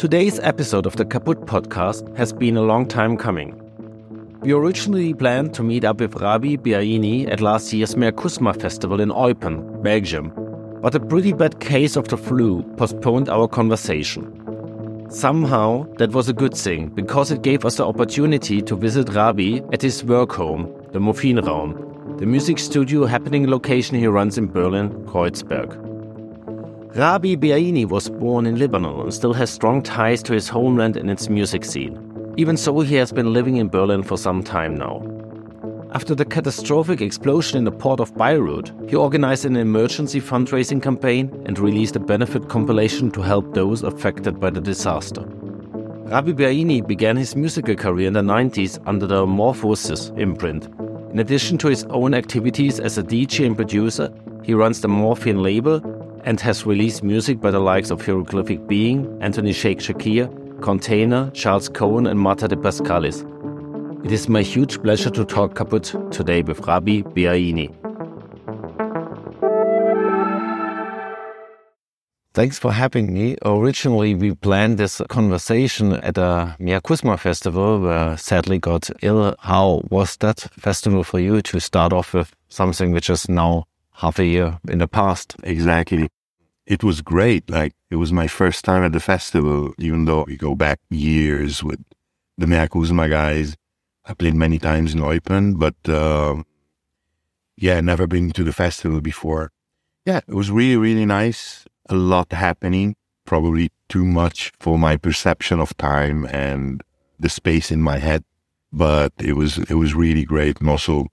Today's episode of the Kaput podcast has been a long time coming. We originally planned to meet up with Rabih Beaini at last year's Meakusma festival in Eupen, Belgium, but a pretty bad case of the flu postponed our conversation. Somehow, that was a good thing because it gave us the opportunity to visit Rabi at his work home, the Morphine Raum, the music studio happening location he runs in Berlin, Kreuzberg. Rabih Beaini was born in Lebanon and still has strong ties to his homeland and its music scene. Even so, he has been living in Berlin for some time now. After the catastrophic explosion in the port of Beirut, he organized an emergency fundraising campaign and released a benefit compilation to help those affected by the disaster. Rabih Beaini began his musical career in the 90s under the Morphosis imprint. In addition to his own activities as a DJ and producer, he runs the Morphine label and has released music by the likes of Hieroglyphic Being, Anthony Shake Shakir, Container, Charles Cohen, and Marta de Pascalis. It is my huge pleasure to talk kaput today with Rabih Beaini. Thanks for having me. Originally, we planned this conversation at a Meakusma festival where sadly got ill. How was that festival for you to start off with something which is now half a year in the past? Exactly. It was great. Like it was my first time at the festival, even though we go back years with the Meakusma guys. I played many times in Eupen, but uh, yeah, never been to the festival before. Yeah, it was really, really nice. A lot happening, probably too much for my perception of time and the space in my head. But it was it was really great, and also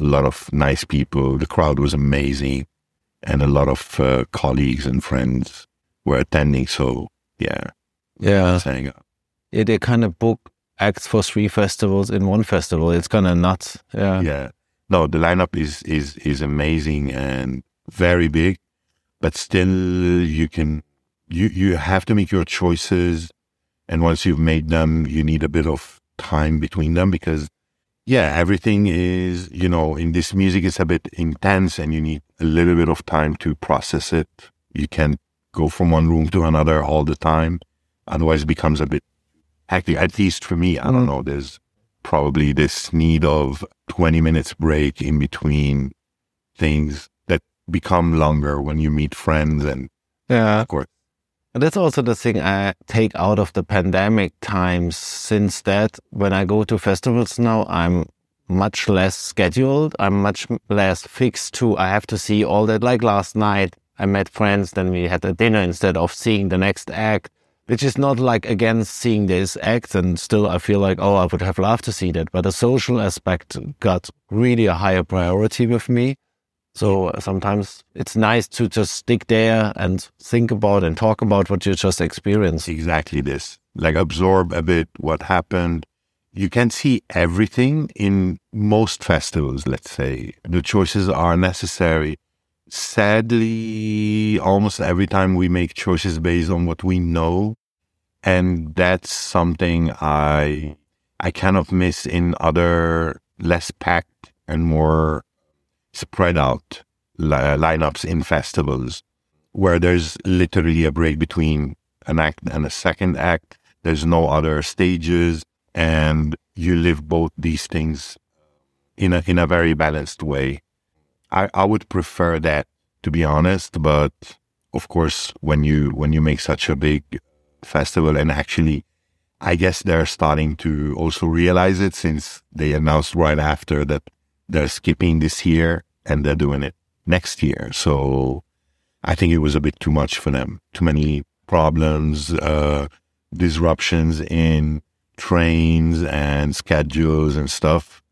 a lot of nice people. The crowd was amazing, and a lot of uh, colleagues and friends were attending. So yeah, Yeah, uh, yeah they kind of book acts for three festivals in one festival. It's kind of nuts. Yeah. yeah. No, the lineup is is is amazing and very big, but still you can you you have to make your choices, and once you've made them, you need a bit of time between them because yeah, everything is you know in this music is a bit intense, and you need a little bit of time to process it. You can't go from one room to another all the time, otherwise it becomes a bit hectic. At least for me, I don't know. There's probably this need of 20 minutes break in between things that become longer when you meet friends and Yeah. of course And that's also the thing I take out of the pandemic times. Since that, when I go to festivals now, I'm much less scheduled. I'm much less fixed to, I have to see all that. Like last night, I met friends, then we had a dinner instead of seeing the next act, which is not like against seeing this act. And still, I feel like, oh, I would have loved to see that. But the social aspect got really a higher priority with me. So uh, sometimes it's nice to just stick there and think about and talk about what you just experienced. exactly this. Like absorb a bit what happened. You can see everything in most festivals let's say. The choices are necessary. Sadly almost every time we make choices based on what we know and that's something i i kind of miss in other less packed and more spread out li- uh, lineups in festivals where there's literally a break between an act and a second act. There's no other stages, and you live both these things in a in a very balanced way. I, I would prefer that to be honest, but of course when you when you make such a big festival and actually I guess they're starting to also realize it since they announced right after that they're skipping this year and they're doing it next year. So I think it was a bit too much for them. Too many problems, uh, disruptions in trains and schedules and stuff,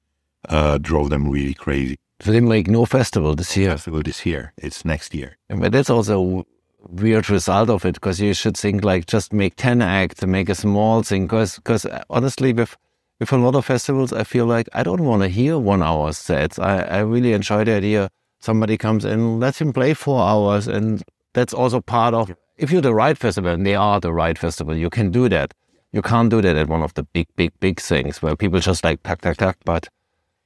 uh, drove them really crazy. So they make no festival this year. Festival this year. It's next year. But that's also weird result of it because you should think like just make 10 acts and make a small thing because because honestly with with a lot of festivals i feel like i don't want to hear one hour sets. I, I really enjoy the idea somebody comes in let him play four hours and that's also part of if you're the right festival and they are the right festival you can do that. You can't do that at one of the big big big things where people just like tack tack tack but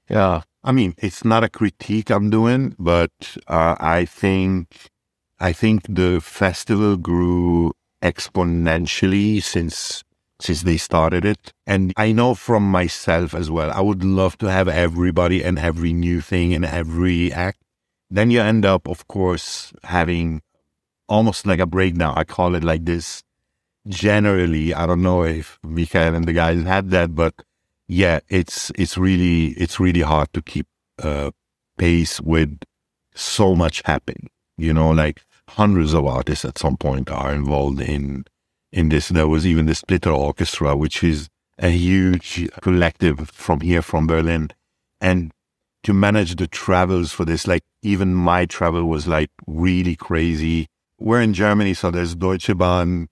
yeah. I mean, it's not a critique I'm doing, but uh, I think I think the festival grew exponentially since since they started it. And I know from myself as well, I would love to have everybody and every new thing and every act. Then you end up, of course, having almost like a breakdown. I call it like this. Generally, I don't know if Michael and the guys had that, but yeah, it's it's really it's really hard to keep uh, pace with so much happening. You know, like hundreds of artists at some point are involved in in this. There was even the Splitter Orchestra, which is a huge collective from here from Berlin, and to manage the travels for this, like even my travel was like really crazy. We're in Germany, so there's Deutsche Bahn.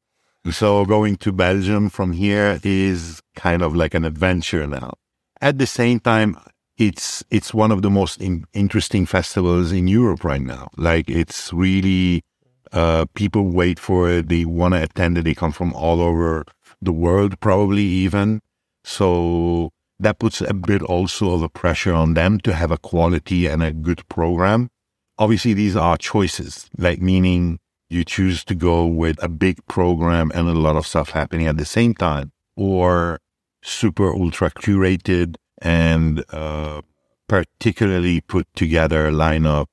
So going to Belgium from here is kind of like an adventure now. At the same time, it's it's one of the most in, interesting festivals in Europe right now. Like it's really uh, people wait for it. They want to attend it. They come from all over the world, probably even. So that puts a bit also of a pressure on them to have a quality and a good program. Obviously, these are choices, like meaning you choose to go with a big program and a lot of stuff happening at the same time, or super ultra curated and uh, particularly put together lineup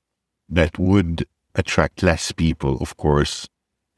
that would attract less people, of course,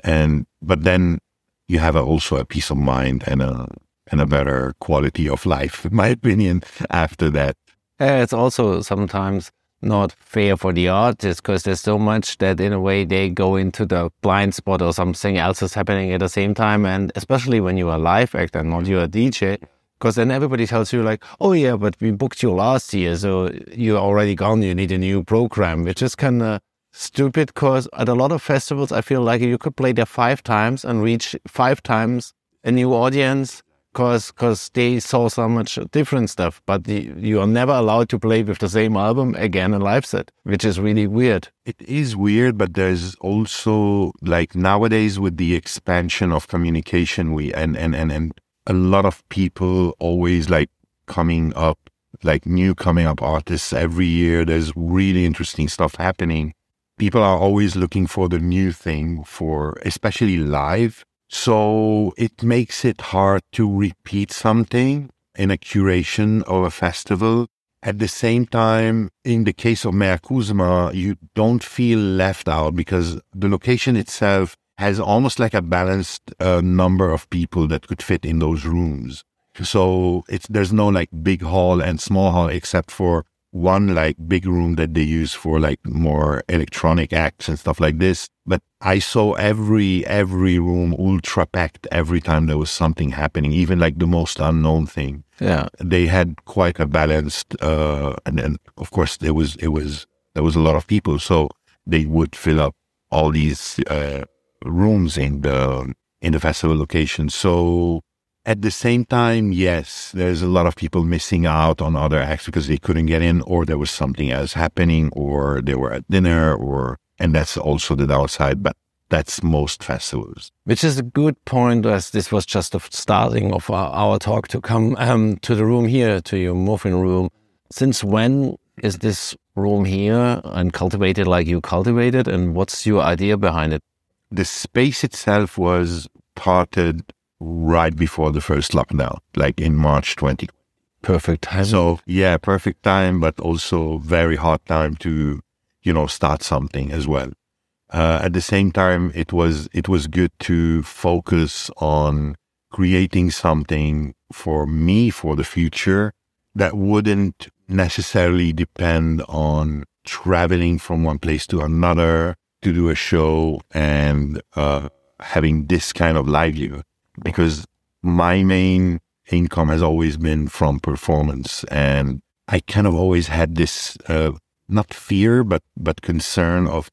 and but then you have a, also a peace of mind and a and a better quality of life, in my opinion. After that, yeah, it's also sometimes not fair for the artists because there's so much that in a way they go into the blind spot or something else is happening at the same time, and especially when you're a live actor, not you're a DJ because then everybody tells you like, oh yeah, but we booked you last year, so you're already gone. You need a new program, which is kind of stupid. Because at a lot of festivals, I feel like you could play there five times and reach five times a new audience. Cause, cause they saw so much different stuff, but the, you are never allowed to play with the same album again in live set, which is really weird. It is weird, but there's also like nowadays with the expansion of communication, we and and and and a lot of people always like coming up, like new coming up artists every year. There's really interesting stuff happening. People are always looking for the new thing for, especially live. So it makes it hard to repeat something in a curation of a festival. At the same time, in the case of Meakusma, you don't feel left out because the location itself has almost like a balanced uh, number of people that could fit in those rooms. So it's there's no like big hall and small hall except for one like big room that they use for like more electronic acts and stuff like this. But I saw every every room ultra packed every time there was something happening, even like the most unknown thing. Yeah, they had quite a balanced, uh, and then of course there was it was there was a lot of people, so they would fill up all these uh, rooms in the in the festival location. So at the same time, yes, there's a lot of people missing out on other acts because they couldn't get in, or there was something else happening, or they were at dinner, or and that's also the downside. But that's most festivals. Which is a good point, as this was just the starting of our, our talk to come um, to the room here, to your morphine room. Since when is this room here and cultivated like you cultivated, and what's your idea behind it? the space itself was parted right before the first lockdown, like in March 20. Perfect time. So yeah, perfect time, but also very hard time to, you know, start something as well. Uh, at the same time, it was, it was good to focus on creating something for me for the future that wouldn't necessarily depend on traveling from one place to another to do a show and uh, having this kind of livelihood because my main income has always been from performance and I kind of always had this uh, not fear but but concern of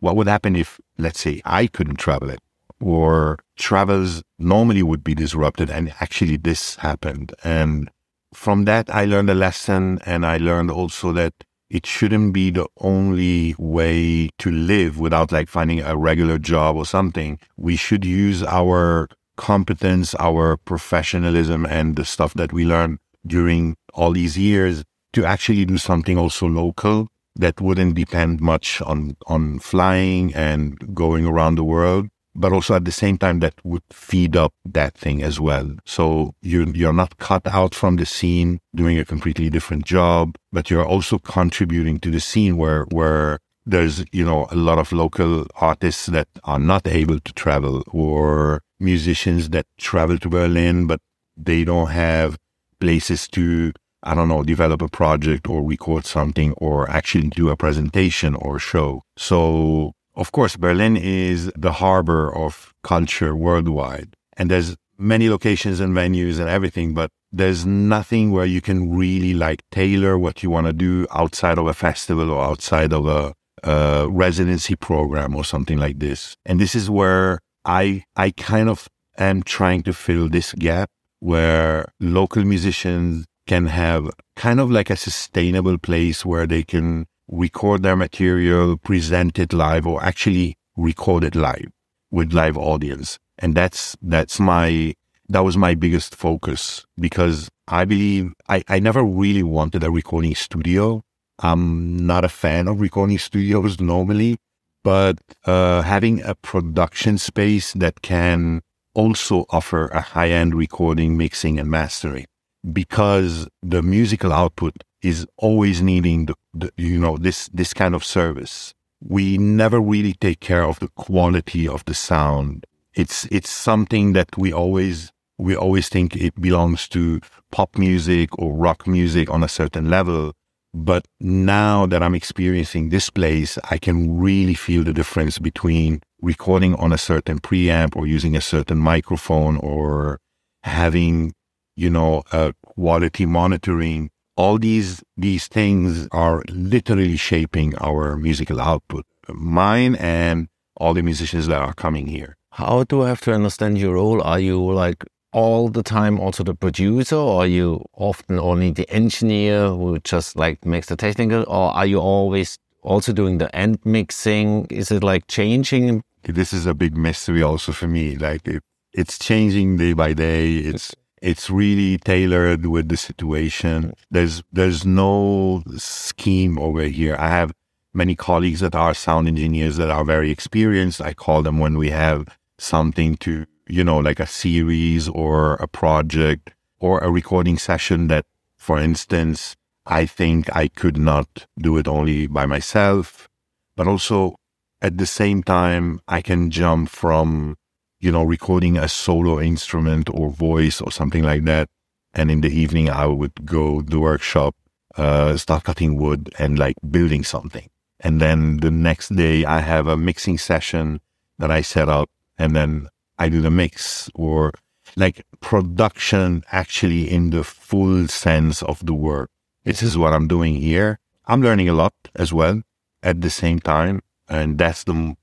what would happen if, let's say, I couldn't travel it or travels normally would be disrupted and actually this happened. And from that, I learned a lesson and I learned also that it shouldn't be the only way to live without like finding a regular job or something. We should use our competence, our professionalism and the stuff that we learned during all these years to actually do something also local that wouldn't depend much on, on flying and going around the world, but also at the same time that would feed up that thing as well. So you, you're not cut out from the scene doing a completely different job, but you're also contributing to the scene where, where there's, you know, a lot of local artists that are not able to travel or musicians that travel to Berlin, but they don't have places to I don't know, develop a project or record something or actually do a presentation or show. So, of course, Berlin is the harbor of culture worldwide. And there's many locations and venues and everything, but there's nothing where you can really like tailor what you want to do outside of a festival or outside of a, a residency program or something like this. And this is where I, I kind of am trying to fill this gap where local musicians can have kind of like a sustainable place where they can record their material, present it live, or actually record it live with live audience. And that's, that's my, that was my biggest focus because I believe I, I never really wanted a recording studio. I'm not a fan of recording studios normally, but uh, having a production space that can also offer a high end recording, mixing, and mastering. Because the musical output is always needing the, the, you know this this kind of service. We never really take care of the quality of the sound. It's it's something that we always we always think it belongs to pop music or rock music on a certain level but now that i'm experiencing this place i can really feel the difference between recording on a certain preamp or using a certain microphone or having you know, uh, quality monitoring. All these, these things are literally shaping our musical output, mine and all the musicians that are coming here. How do I have to understand your role? Are you like all the time also the producer or you often only the engineer who just like makes the technical or are you always also doing the end mixing? Is it like changing? This is a big mystery also for me. Like it, it's changing day by day. It's it's really tailored with the situation. There's there's no scheme over here. I have many colleagues that are sound engineers that are very experienced. I call them when we have something to, you know, like a series or a project or a recording session that, for instance, I think I could not do it only by myself, but also at the same time, I can jump from you know, recording a solo instrument or voice or something like that. And in the evening, I would go the workshop, uh, start cutting wood and like building something. And then the next day I have a mixing session that I set up and then I do the mix or like production actually in the full sense of the word. This is what I'm doing here. I'm learning a lot as well at the same time. And that's the,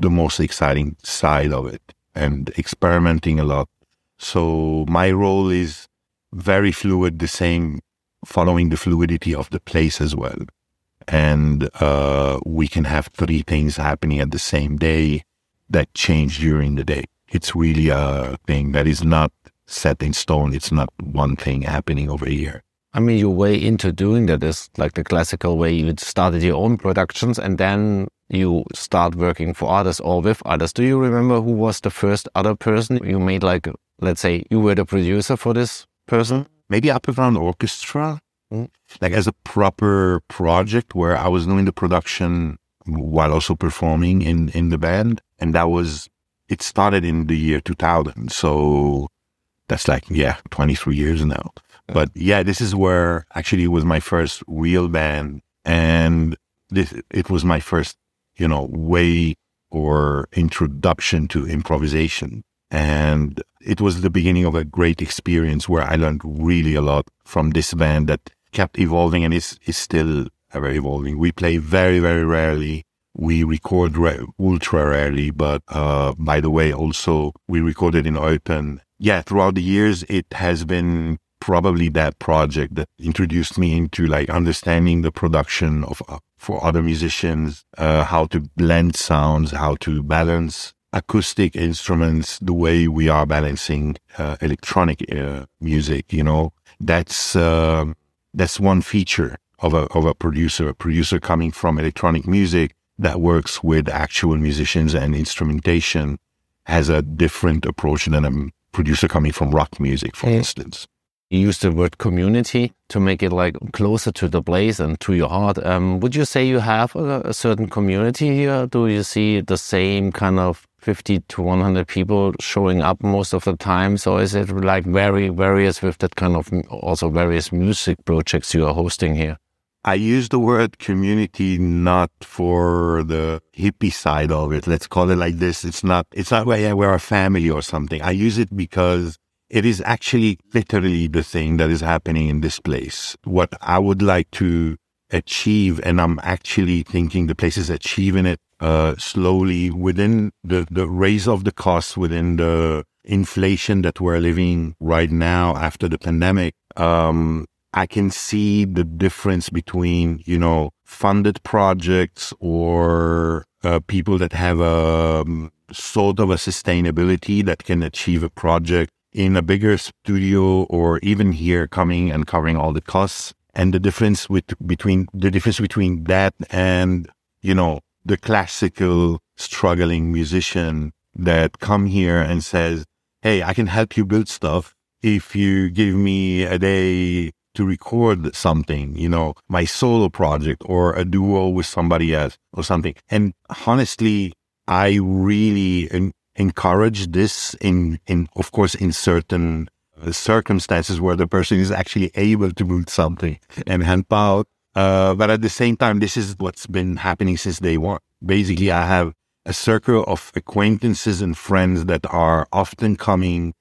the most exciting side of it and experimenting a lot. So my role is very fluid, the same, following the fluidity of the place as well. And uh, we can have three things happening at the same day that change during the day. It's really a thing that is not set in stone. It's not one thing happening over here. I mean, your way into doing that is like the classical way you started your own productions and then you start working for others or with others. Do you remember who was the first other person you made like, let's say you were the producer for this person? Maybe Upperground Orchestra, mm. like as a proper project where I was doing the production while also performing in, in the band. And that was, it started in the year 2000. So that's like, yeah, 23 years now. But yeah, this is where actually it was my first real band. And this, it was my first you know, way or introduction to improvisation. And it was the beginning of a great experience where I learned really a lot from this band that kept evolving and is, is still ever evolving. We play very, very rarely we record re- ultra rarely, but uh, by the way, also we recorded in Eupen. Yeah, throughout the years, it has been probably that project that introduced me into like understanding the production of uh, for other musicians, uh, how to blend sounds, how to balance acoustic instruments the way we are balancing uh, electronic uh, music. You know, that's uh, that's one feature of a of a producer, a producer coming from electronic music that works with actual musicians and instrumentation has a different approach than a producer coming from rock music, for instance. You use the word community to make it like closer to the place and to your heart. Um, would you say you have a, a certain community here? Do you see the same kind of 50 to 100 people showing up most of the time? So is it like very various with that kind of also various music projects you are hosting here? I use the word community not for the hippie side of it. Let's call it like this. It's not, it's not where we're a family or something. I use it because it is actually literally the thing that is happening in this place. What I would like to achieve, and I'm actually thinking the place is achieving it uh, slowly within the, the raise of the costs within the inflation that we're living right now after the pandemic. Um, I can see the difference between, you know, funded projects or uh, people that have a um, sort of a sustainability that can achieve a project in a bigger studio or even here coming and covering all the costs. And the difference with between the difference between that and, you know, the classical struggling musician that come here and says, Hey, I can help you build stuff. If you give me a day to record something, you know, my solo project or a duo with somebody else or something. And honestly, I really en- encourage this in, in, of course, in certain uh, circumstances where the person is actually able to build something and help out. Uh, but at the same time, this is what's been happening since day one. Basically, I have a circle of acquaintances and friends that are often coming,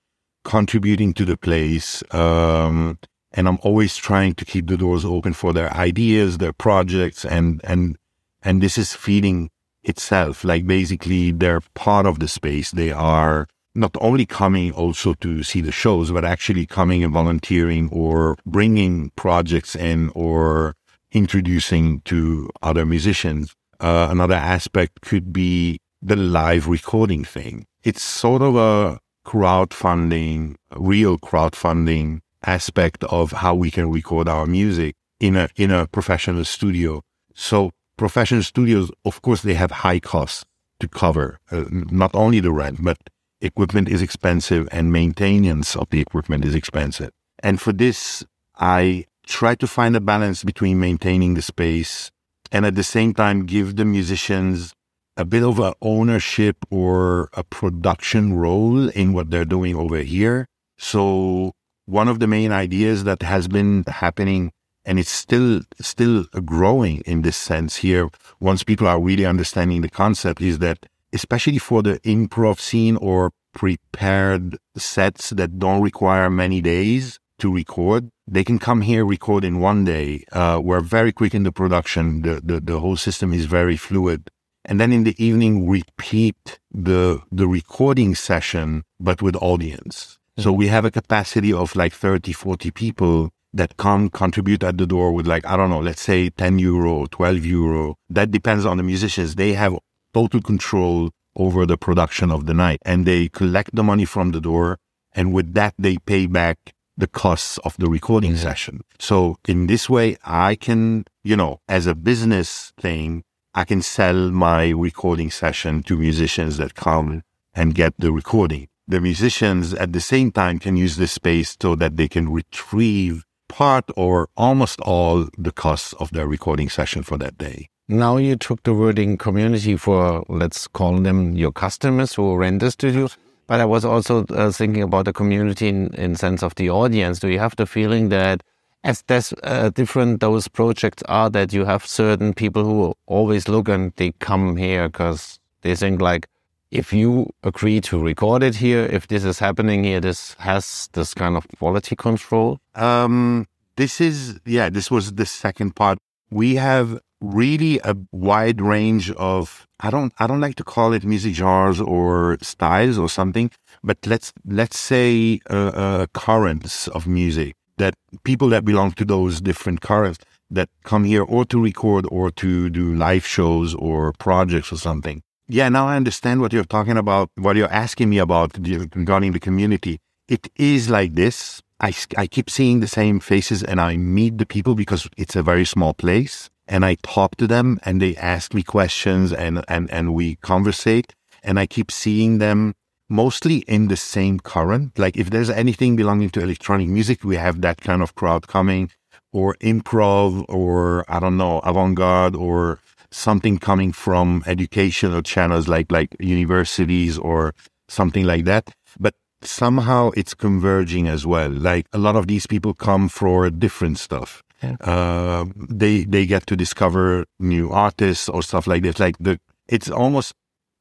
contributing to the place, um, and I'm always trying to keep the doors open for their ideas, their projects, and and and this is feeding itself. Like basically, they're part of the space. They are not only coming also to see the shows, but actually coming and volunteering or bringing projects in or introducing to other musicians. Uh, another aspect could be the live recording thing. It's sort of a crowdfunding, real crowdfunding aspect of how we can record our music in a in a professional studio. So professional studios, of course, they have high costs to cover. Uh, not only the rent, but equipment is expensive and maintenance of the equipment is expensive. And for this, I try to find a balance between maintaining the space and at the same time give the musicians a bit of a ownership or a production role in what they're doing over here. So one of the main ideas that has been happening and it's still still growing in this sense here once people are really understanding the concept is that especially for the improv scene or prepared sets that don't require many days to record they can come here record in one day uh, we're very quick in the production the, the the whole system is very fluid. And then in the evening repeat the the recording session but with audience so we have a capacity of like 30, 40 people that come contribute at the door with like, I don't know, let's say 10 euro, 12 euro. That depends on the musicians. They have total control over the production of the night and they collect the money from the door. And with that, they pay back the costs of the recording mm-hmm. session. So in this way, I can, you know, as a business thing, I can sell my recording session to musicians that come and get the recording the musicians at the same time can use this space so that they can retrieve part or almost all the costs of their recording session for that day. Now you took the wording community for, let's call them your customers who rent the studio. But I was also uh, thinking about the community in, in sense of the audience. Do you have the feeling that as uh, different those projects are, that you have certain people who always look and they come here because they think like, if you agree to record it here, if this is happening here, this has this kind of quality control? Um, this is, yeah, this was the second part. We have really a wide range of I don't I don't like to call it music genres or styles or something, but let's let's say uh, uh, currents of music that people that belong to those different currents that come here or to record or to do live shows or projects or something. Yeah, now I understand what you're talking about, what you're asking me about regarding the community. It is like this. I, I keep seeing the same faces and I meet the people because it's a very small place and I talk to them and they ask me questions and, and, and we conversate and I keep seeing them mostly in the same current. Like if there's anything belonging to electronic music, we have that kind of crowd coming or improv or I don't know, avant-garde or something coming from educational channels like, like universities or something like that. But somehow it's converging as well. Like a lot of these people come for different stuff. Yeah. Uh, they they get to discover new artists or stuff like this. Like the it's almost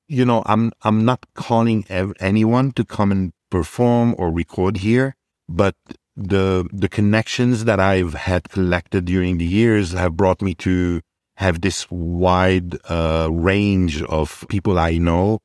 you know I'm I'm not calling ev- anyone to come and perform or record here, but the the connections that I've had collected during the years have brought me to have this wide uh, range of people I know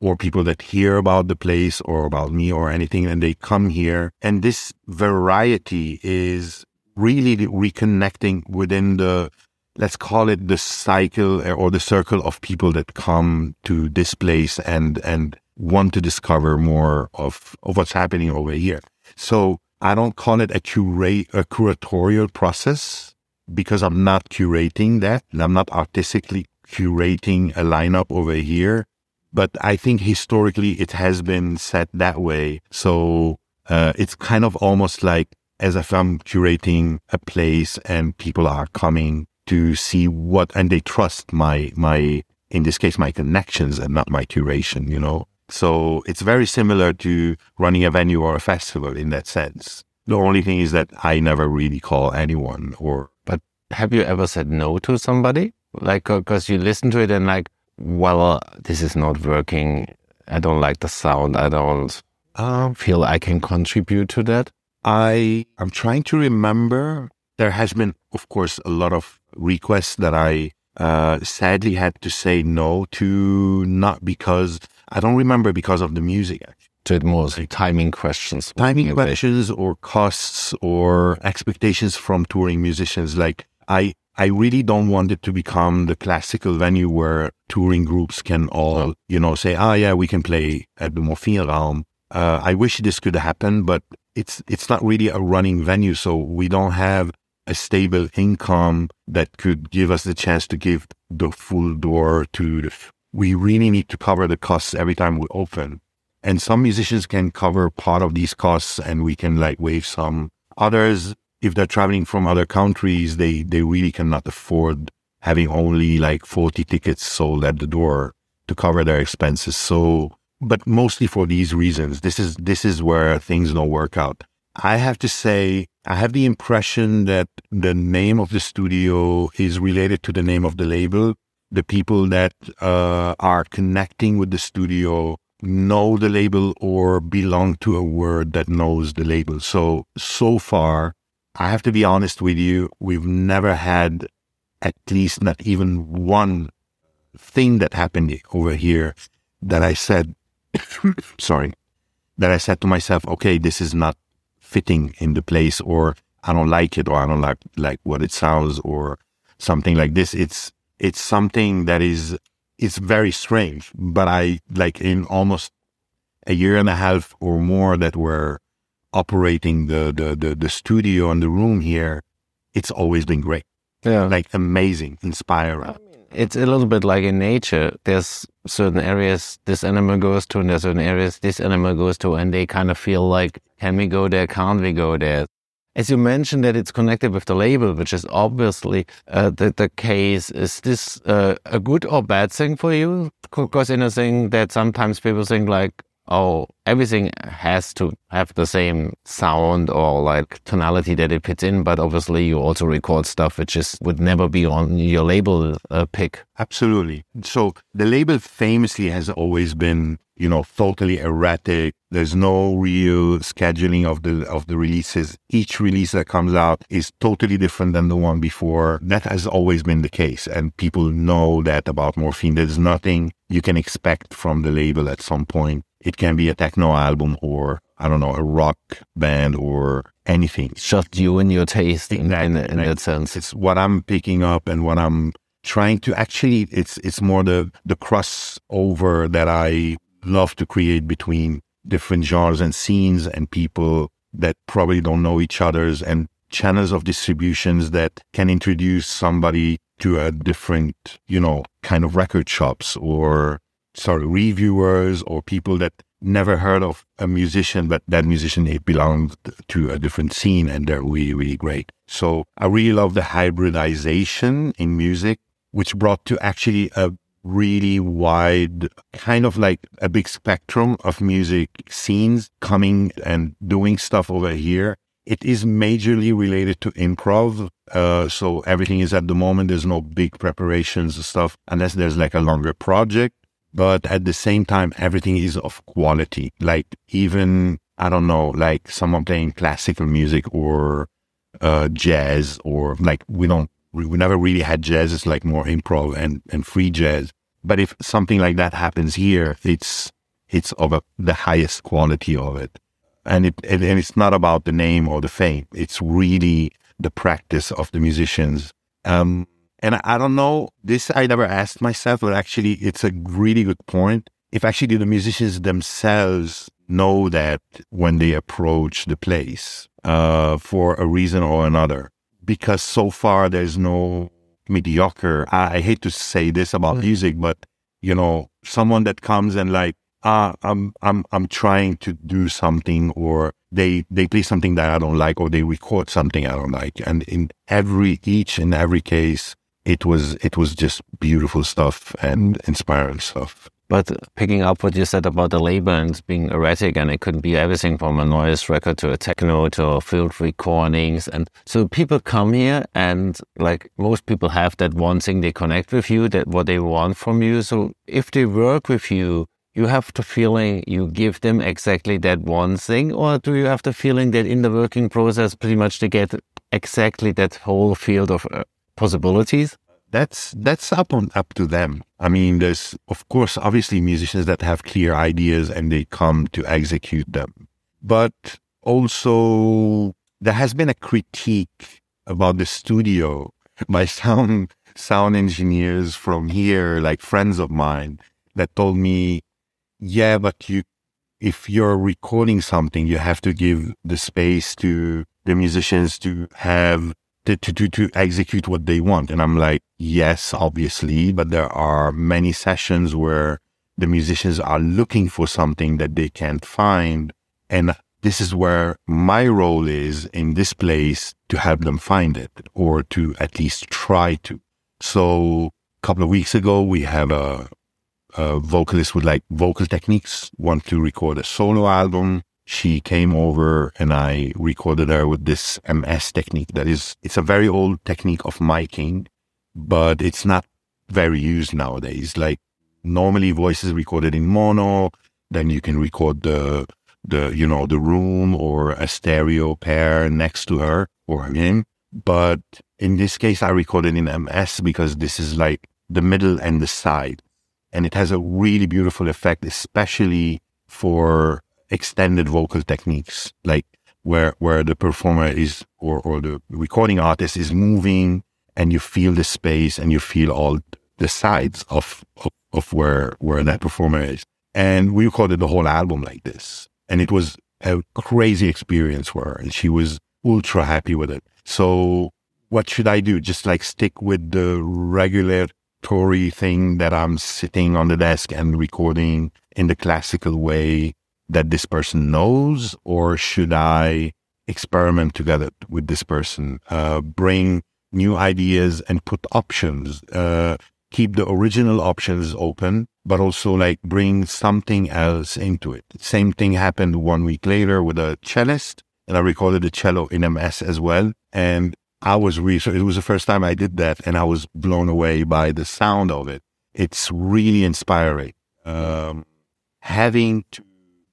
or people that hear about the place or about me or anything and they come here. And this variety is really reconnecting within the let's call it the cycle or the circle of people that come to this place and and want to discover more of of what's happening over here. So I don't call it a curate a curatorial process because I'm not curating that. I'm not artistically curating a lineup over here. But I think historically it has been set that way. So uh, it's kind of almost like as if I'm curating a place and people are coming to see what, and they trust my, my, in this case, my connections and not my curation, you know? So it's very similar to running a venue or a festival in that sense. The only thing is that I never really call anyone or. But have you ever said no to somebody? Like, because you listen to it and like, well, this is not working. I don't like the sound. I don't uh, feel I can contribute to that. I am trying to remember. There has been, of course, a lot of requests that I uh, sadly had to say no to, not because I don't remember because of the music. Actually. It was like timing questions, timing questions, or costs, or expectations from touring musicians. Like I, I really don't want it to become the classical venue where touring groups can all, you know, say, "Ah, oh, yeah, we can play at the Morphine Raum." Uh, I wish this could happen, but it's it's not really a running venue, so we don't have a stable income that could give us the chance to give the full door to the. We really need to cover the costs every time we open. And some musicians can cover part of these costs and we can like waive some. Others, if they're traveling from other countries, they, they really cannot afford having only like 40 tickets sold at the door to cover their expenses. So but mostly for these reasons. This is this is where things don't work out. I have to say, I have the impression that the name of the studio is related to the name of the label. The people that uh, are connecting with the studio know the label or belong to a word that knows the label. So, so far, I have to be honest with you, we've never had at least not even one thing that happened over here that I said, sorry, that I said to myself, okay, this is not fitting in the place or I don't like it or I don't like, like what it sounds or something like this. It's, it's something that is, it's very strange, but I like in almost a year and a half or more that we're operating the, the, the, the studio and the room here. It's always been great. Yeah. Like amazing, inspiring it's a little bit like in nature. There's certain areas this animal goes to, and there's certain areas this animal goes to, and they kind of feel like, can we go there? Can't we go there? As you mentioned that it's connected with the label, which is obviously uh, the, the case, is this uh, a good or bad thing for you? Because in a thing that sometimes people think like, oh, everything has to have the same sound or like tonality that it fits in. But obviously, you also record stuff which just would never be on your label uh, pick. Absolutely. So the label famously has always been you know, totally erratic. There's no real scheduling of the of the releases. Each release that comes out is totally different than the one before. That has always been the case, and people know that about Morphine. There's nothing you can expect from the label at some point. It can be a techno album or I don't know a rock band or anything. It's just you and your taste in, in, in that sense. It's what I'm picking up and what I'm trying to actually. It's it's more the the crossover that I love to create between different genres and scenes and people that probably don't know each other's and channels of distributions that can introduce somebody to a different, you know, kind of record shops or sorry, reviewers or people that never heard of a musician, but that musician it belonged to a different scene and they're really, really great. So I really love the hybridization in music, which brought to actually a really wide, kind of like a big spectrum of music scenes coming and doing stuff over here. It is majorly related to improv. Uh, so everything is at the moment, there's no big preparations and stuff unless there's like a longer project. But at the same time, everything is of quality. Like even, I don't know, like someone playing classical music or uh, jazz or like we don't we, never really had jazz. It's like more improv and, and free jazz. But if something like that happens here, it's, it's of a, the highest quality of it. And it, it, and it's not about the name or the fame. It's really the practice of the musicians. Um, and I, don't know, this I never asked myself, but actually it's a really good point. If actually the musicians themselves know that when they approach the place, uh, for a reason or another because so far there's no mediocre. I, I hate to say this about mm. music, but you know, someone that comes and like, ah, I'm, I'm, I'm trying to do something or they, they play something that I don't like or they record something I don't like. And in every, each and every case, it was, it was just beautiful stuff and inspiring stuff. But picking up what you said about the label and being erratic, and it could be everything from a noise record to a techno to field recordings. And so people come here and like most people have that one thing they connect with you, that what they want from you. So if they work with you, you have the feeling you give them exactly that one thing, or do you have the feeling that in the working process, pretty much they get exactly that whole field of uh, possibilities? that's that's up on up to them. I mean, there's of course obviously musicians that have clear ideas and they come to execute them, but also there has been a critique about the studio by sound sound engineers from here, like friends of mine, that told me, yeah, but you if you're recording something, you have to give the space to the musicians to have to, to, to execute what they want. And I'm like, yes, obviously, but there are many sessions where the musicians are looking for something that they can't find. And this is where my role is in this place to help them find it or to at least try to. So a couple of weeks ago, we have a, a vocalist with like vocal techniques, want to record a solo album she came over and I recorded her with this MS technique that is, it's a very old technique of miking, but it's not very used nowadays. Like normally voice is recorded in mono, then you can record the, the, you know, the room or a stereo pair next to her or him. But in this case, I recorded in MS because this is like the middle and the side. And it has a really beautiful effect, especially for extended vocal techniques, like where where the performer is or or the recording artist is moving, and you feel the space and you feel all the sides of of, of where where that performer is. And we recorded the whole album like this, and it was a crazy experience for her, and she was ultra happy with it. So what should I do? Just like stick with the regulatory thing that I'm sitting on the desk and recording in the classical way that this person knows, or should I experiment together with this person, uh, bring new ideas and put options, uh, keep the original options open, but also like bring something else into it. Same thing happened one week later with a cellist and I recorded the cello in MS as well. And I was really, so it was the first time I did that and I was blown away by the sound of it. It's really inspiring. Um, having to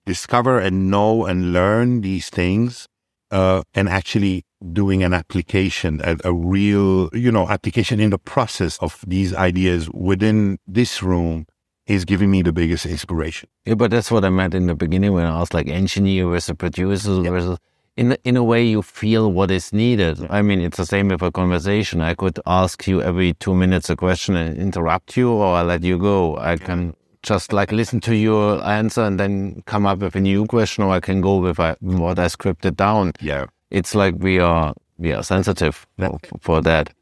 discover and know and learn these things, uh, and actually doing an application, a, a real, you know, application in the process of these ideas within this room is giving me the biggest inspiration. Yeah, but that's what I meant in the beginning when I was like engineer versus producer yeah. versus in in a way you feel what is needed. I mean, it's the same with a conversation. I could ask you every two minutes a question and interrupt you, or I let you go. I can just like listen to your answer and then come up with a new question, or I can go with uh, what I scripted down. Yeah, it's like we are we are sensitive for, for that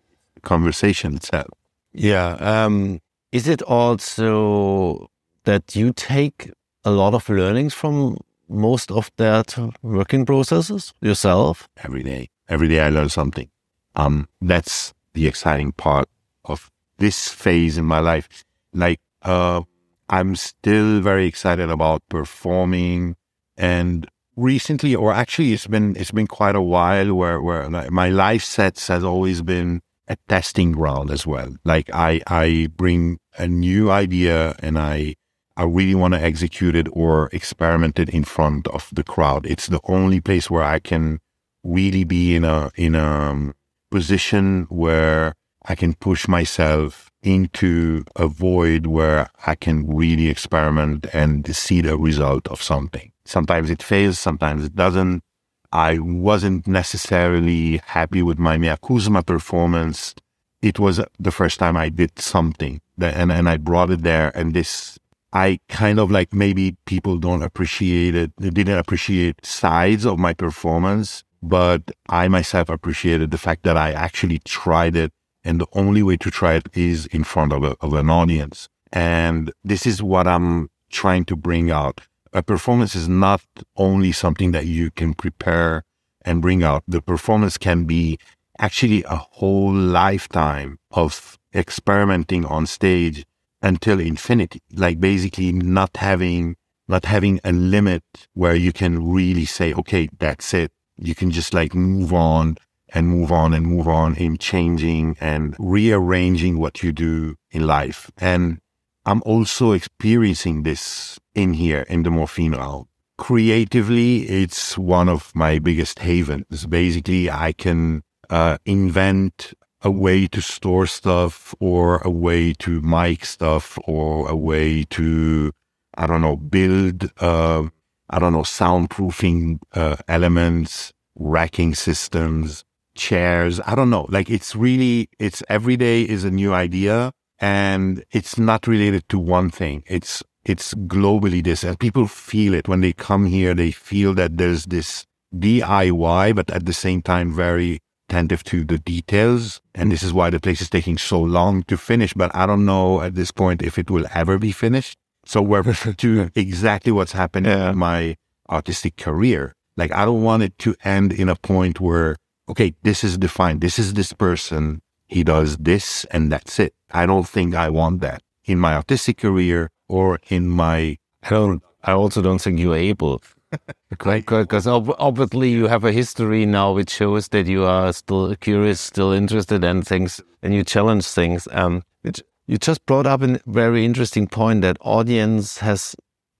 conversation itself. Yeah. Um, is it also that you take a lot of learnings from most of that working processes yourself? Every day. Every day I learn something. Um, that's the exciting part of this phase in my life. Like, uh, I'm still very excited about performing and recently, or actually it's been, it's been quite a while where, where my life sets has always been a testing ground as well. Like I, I bring a new idea and I, I really want to execute it or experiment it in front of the crowd. It's the only place where I can really be in a in a um, position where I can push myself into a void where I can really experiment and see the result of something. Sometimes it fails, sometimes it doesn't. I wasn't necessarily happy with my Meakusma performance. It was the first time I did something and, and I brought it there and this I kind of like maybe people don't appreciate it. They didn't appreciate sides of my performance, but I myself appreciated the fact that I actually tried it. And the only way to try it is in front of, a, of an audience. And this is what I'm trying to bring out. A performance is not only something that you can prepare and bring out. The performance can be actually a whole lifetime of experimenting on stage until infinity, like basically not having, not having a limit where you can really say, okay, that's it. You can just like move on and move on and move on in changing and rearranging what you do in life. And I'm also experiencing this in here in the Morphine Raum. Creatively, it's one of my biggest havens. Basically, I can uh, invent a way to store stuff or a way to mic stuff or a way to, I don't know, build, uh, I don't know, soundproofing uh, elements, racking systems, chairs. I don't know. Like it's really, it's every day is a new idea and it's not related to one thing. It's, it's globally this and people feel it when they come here. They feel that there's this DIY, but at the same time, very attentive to the details. And this is why the place is taking so long to finish. But I don't know at this point if it will ever be finished. So we're to exactly what's happening yeah. in my artistic career. Like I don't want it to end in a point where, okay, this is defined. This is this person. He does this and that's it. I don't think I want that in my artistic career or in my, I don't, I also don't think you're able because obviously you have a history now which shows that you are still curious, still interested in things, and you challenge things. Um, which you just brought up a very interesting point that audience has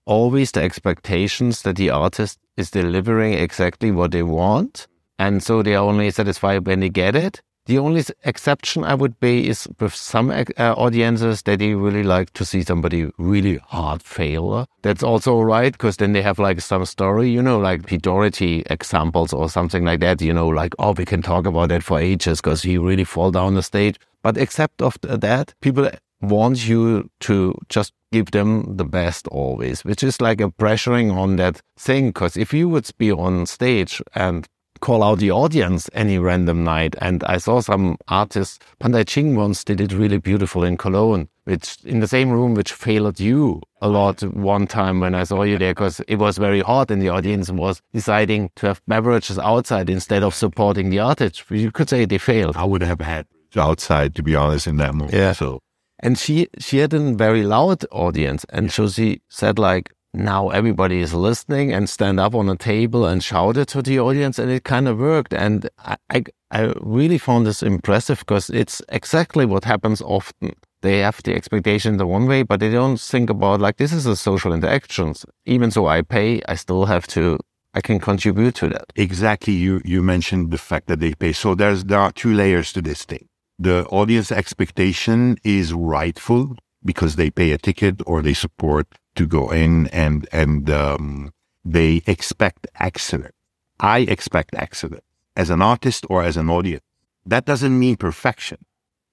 always the expectations that the artist is delivering exactly what they want, and so they are only satisfied when they get it. The only exception I would be is with some uh, audiences that they really like to see somebody really hard fail. That's also right because then they have like some story, you know, like Pete Doherty examples or something like that. You know, like oh, we can talk about that for ages because he really fall down the stage. But except of that, people want you to just give them the best always, which is like a pressuring on that thing. Because if you would be on stage and call out the audience any random night. And I saw some artists, Pan Daijing once did it really beautiful in Cologne, which in the same room, which failed you a lot one time when I saw you there, because it was very hot and the audience and was deciding to have beverages outside instead of supporting the artist. You could say they failed. I would have had outside, to be honest, in that moment. Yeah. So And she she had a very loud audience, and so she said like, now everybody is listening and stand up on a table and shout it to the audience, and it kind of worked. And I I, I really found this impressive because it's exactly what happens often. They have the expectation the one way, but they don't think about like this is a social interactions. Even so, I pay, I still have to I can contribute to that. Exactly. You, you mentioned the fact that they pay. So there's, there are two layers to this thing. The audience expectation is rightful because they pay a ticket or they support to go in and, and, um, they expect excellence. I expect excellence as an artist or as an audience. That doesn't mean perfection.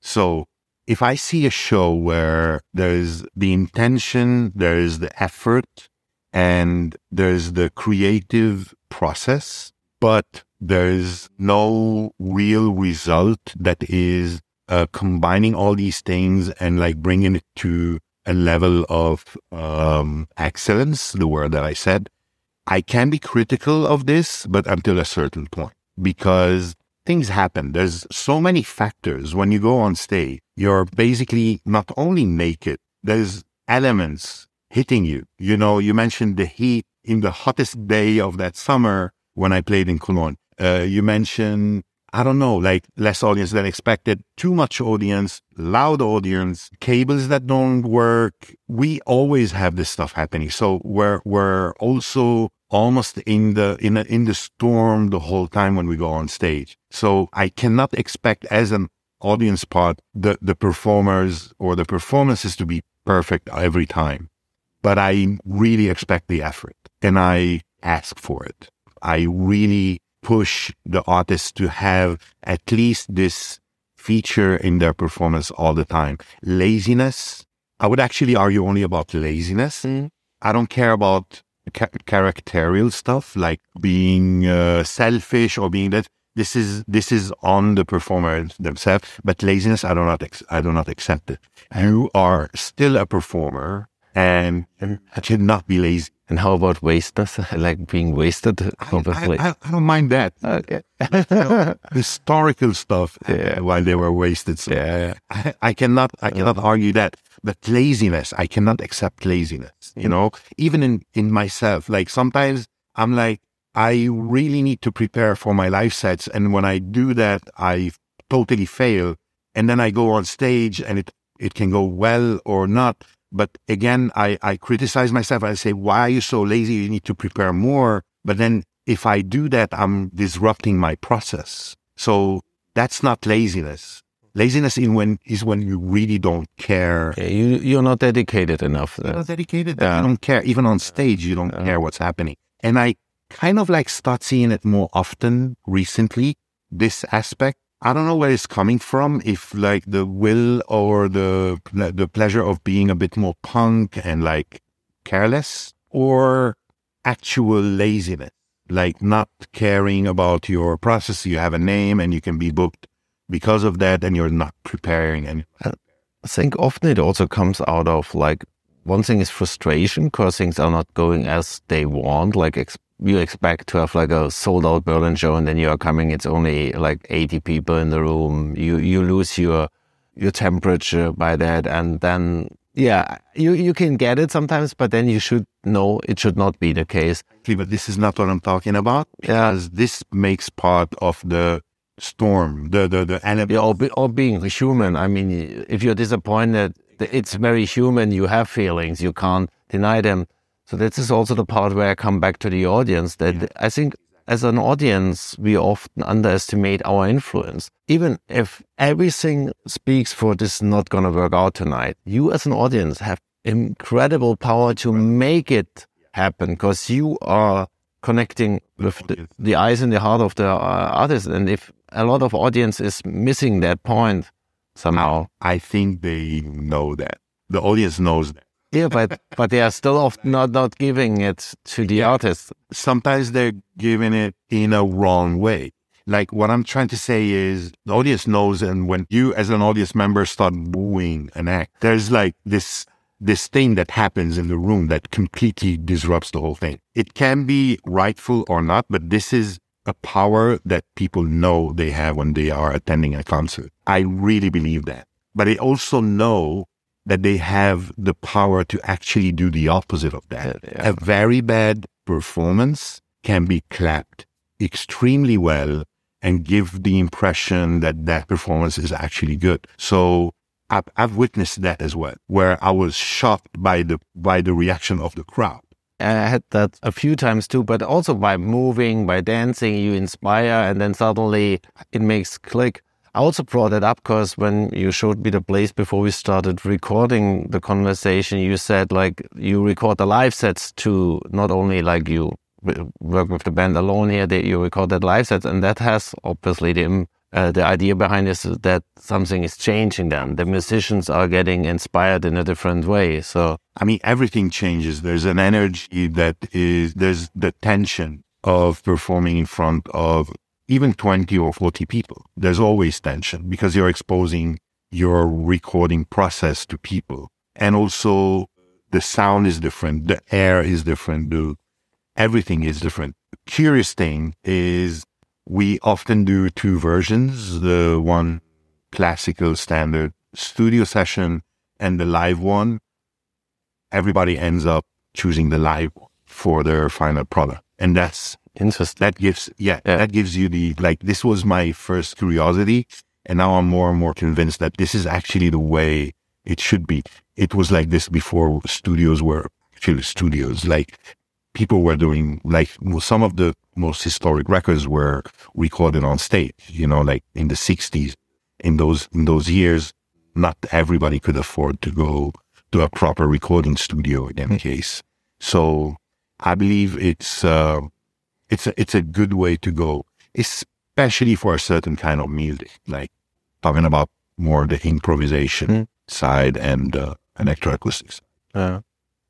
So if I see a show where there's the intention, there's the effort, and there's the creative process, but there's no real result that is uh, combining all these things and like bringing it to a level of um, excellence, the word that I said. I can be critical of this, but until a certain point, because things happen. There's so many factors. When you go on stage, you're basically not only naked, there's elements hitting you. You know, you mentioned the heat in the hottest day of that summer when I played in Cologne. Uh, you mentioned, I don't know, like less audience than expected, too much audience, loud audience, cables that don't work. We always have this stuff happening. So we're, we're also almost in the, in a, in the storm the whole time when we go on stage. So I cannot expect as an audience part, the, the performers or the performances to be perfect every time but I really expect the effort and I ask for it. I really push the artists to have at least this feature in their performance all the time. Laziness. I would actually argue only about laziness. Mm. I don't care about ca- characterial stuff like being uh, selfish or being that. This is this is on the performer themselves. But laziness, I do not ex- I do not accept it. And you are still a performer and, and I should not be lazy. And how about wasteness? like being wasted? I, I, I, don't mind that. Okay. historical stuff uh, yeah. while they were wasted. So yeah. I, I, cannot, I cannot argue that. But laziness, I cannot accept laziness. You know, even in, in myself, like sometimes I'm like, I really need to prepare for my live sets. And when I do that, I totally fail. And then I go on stage and it, it can go well or not. But again, I, I criticize myself. I say, why are you so lazy? You need to prepare more. But then if I do that, I'm disrupting my process. So that's not laziness. Laziness in when is when you really don't care. Yeah, you you're not dedicated enough. You're not dedicated. Yeah. You don't care. Even on stage, you don't yeah. care what's happening. And I kind of like start seeing it more often recently. This aspect I don't know where it's coming from. If like the will or the the pleasure of being a bit more punk and like careless, or actual laziness, like not caring about your process. You have a name and you can be booked because of that, and you're not preparing. And I think often it also comes out of like one thing is frustration because things are not going as they want, like you expect to have like a sold out Berlin show and then you are coming, it's only like 80 people in the room. You, you lose your, your temperature by that. And then, yeah, you, you can get it sometimes, but then you should know it should not be the case. But this is not what I'm talking about because yeah. this makes part of the storm, the, the, the enemy. Yeah, or, be, or being human. I mean, if you're disappointed, it's very human. You have feelings. You can't deny them. So this is also the part where I come back to the audience that yeah. I think as an audience, we often underestimate our influence. Even if everything speaks for this not going to work out tonight, you as an audience have incredible power to make it happen because you are connecting with the, the, eyes and the heart of the uh, artist. And if a lot of audience is missing that point somehow, I think they know that. The audience knows that. Yeah, but but they are still often not not giving it to the yeah. artist. Sometimes they're giving it in a wrong way. Like what I'm trying to say is the audience knows, and when you as an audience member start booing an act, there's like this this thing that happens in the room that completely disrupts the whole thing. It can be rightful or not, but this is a power that people know they have when they are attending a concert. I really believe that. But I also know that they have the power to actually do the opposite of that. Yeah. A very bad performance can be clapped extremely well and give the impression that that performance is actually good. So I've, I've witnessed that as well, where I was shocked by the by the reaction of the crowd. I had that a few times too, but also by moving, by dancing, you inspire, and then suddenly it makes click. I also brought it up because when you showed me the place before we started recording the conversation, you said like you record the live sets to not only like you work with the band alone here, that you record that live sets, and that has obviously the uh, the idea behind this is that something is changing. Then the musicians are getting inspired in a different way. So I mean, everything changes. There's an energy that is there's the tension of performing in front of even 20 or 40 people. There's always tension because you're exposing your recording process to people. And also the sound is different. The air is different. The, everything is different. Curious thing is we often do two versions, the one classical standard studio session and the live one. Everybody ends up choosing the live for their final product. And that's interesting. That gives, yeah, yeah, that gives you the, like, this was my first curiosity. And now I'm more and more convinced that this is actually the way it should be. It was like this before studios were actually studios. Like people were doing like well, some of the most historic records were recorded on stage, you know, like in the sixties. In those, in those years, not everybody could afford to go to a proper recording studio in any case. So I believe it's, uh, it's a, it's a good way to go, especially for a certain kind of music, like talking about more the improvisation mm. side and uh, electroacoustics. Yeah.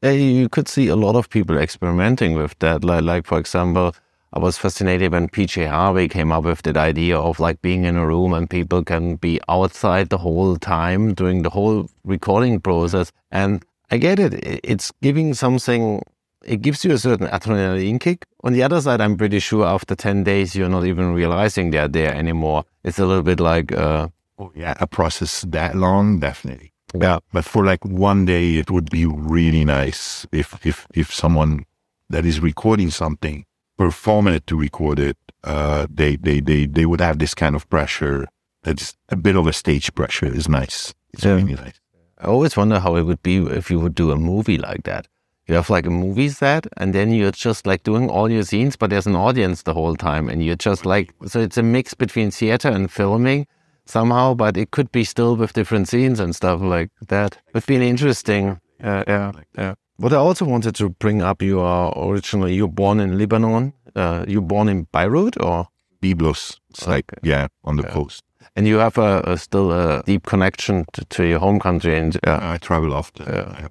You could see a lot of people experimenting with that. Like, like for example, I was fascinated when PJ Harvey came up with that idea of like being in a room and people can be outside the whole time during the whole recording process. And I get it. It's giving something it gives you a certain adrenaline kick. On the other side, I'm pretty sure after 10 days, you're not even realizing they're there anymore. It's a little bit like, uh, oh, yeah, a process that long, definitely. Yeah. But for like one day, it would be really nice if, if, if someone that is recording something, performing it to record it, uh, they, they, they, they would have this kind of pressure. That's a bit of a stage pressure is nice. It's yeah. really nice. I always wonder how it would be if you would do a movie like that you have like a movie set and then you're just like doing all your scenes but there's an audience the whole time and you're just like so it's a mix between theater and filming somehow but it could be still with different scenes and stuff like that it's been interesting uh, yeah yeah what i also wanted to bring up you are originally you're born in lebanon uh, you're born in beirut or byblos it's okay. like yeah on the yeah. coast and you have a, a, still a deep connection to, to your home country and uh, i travel often yeah.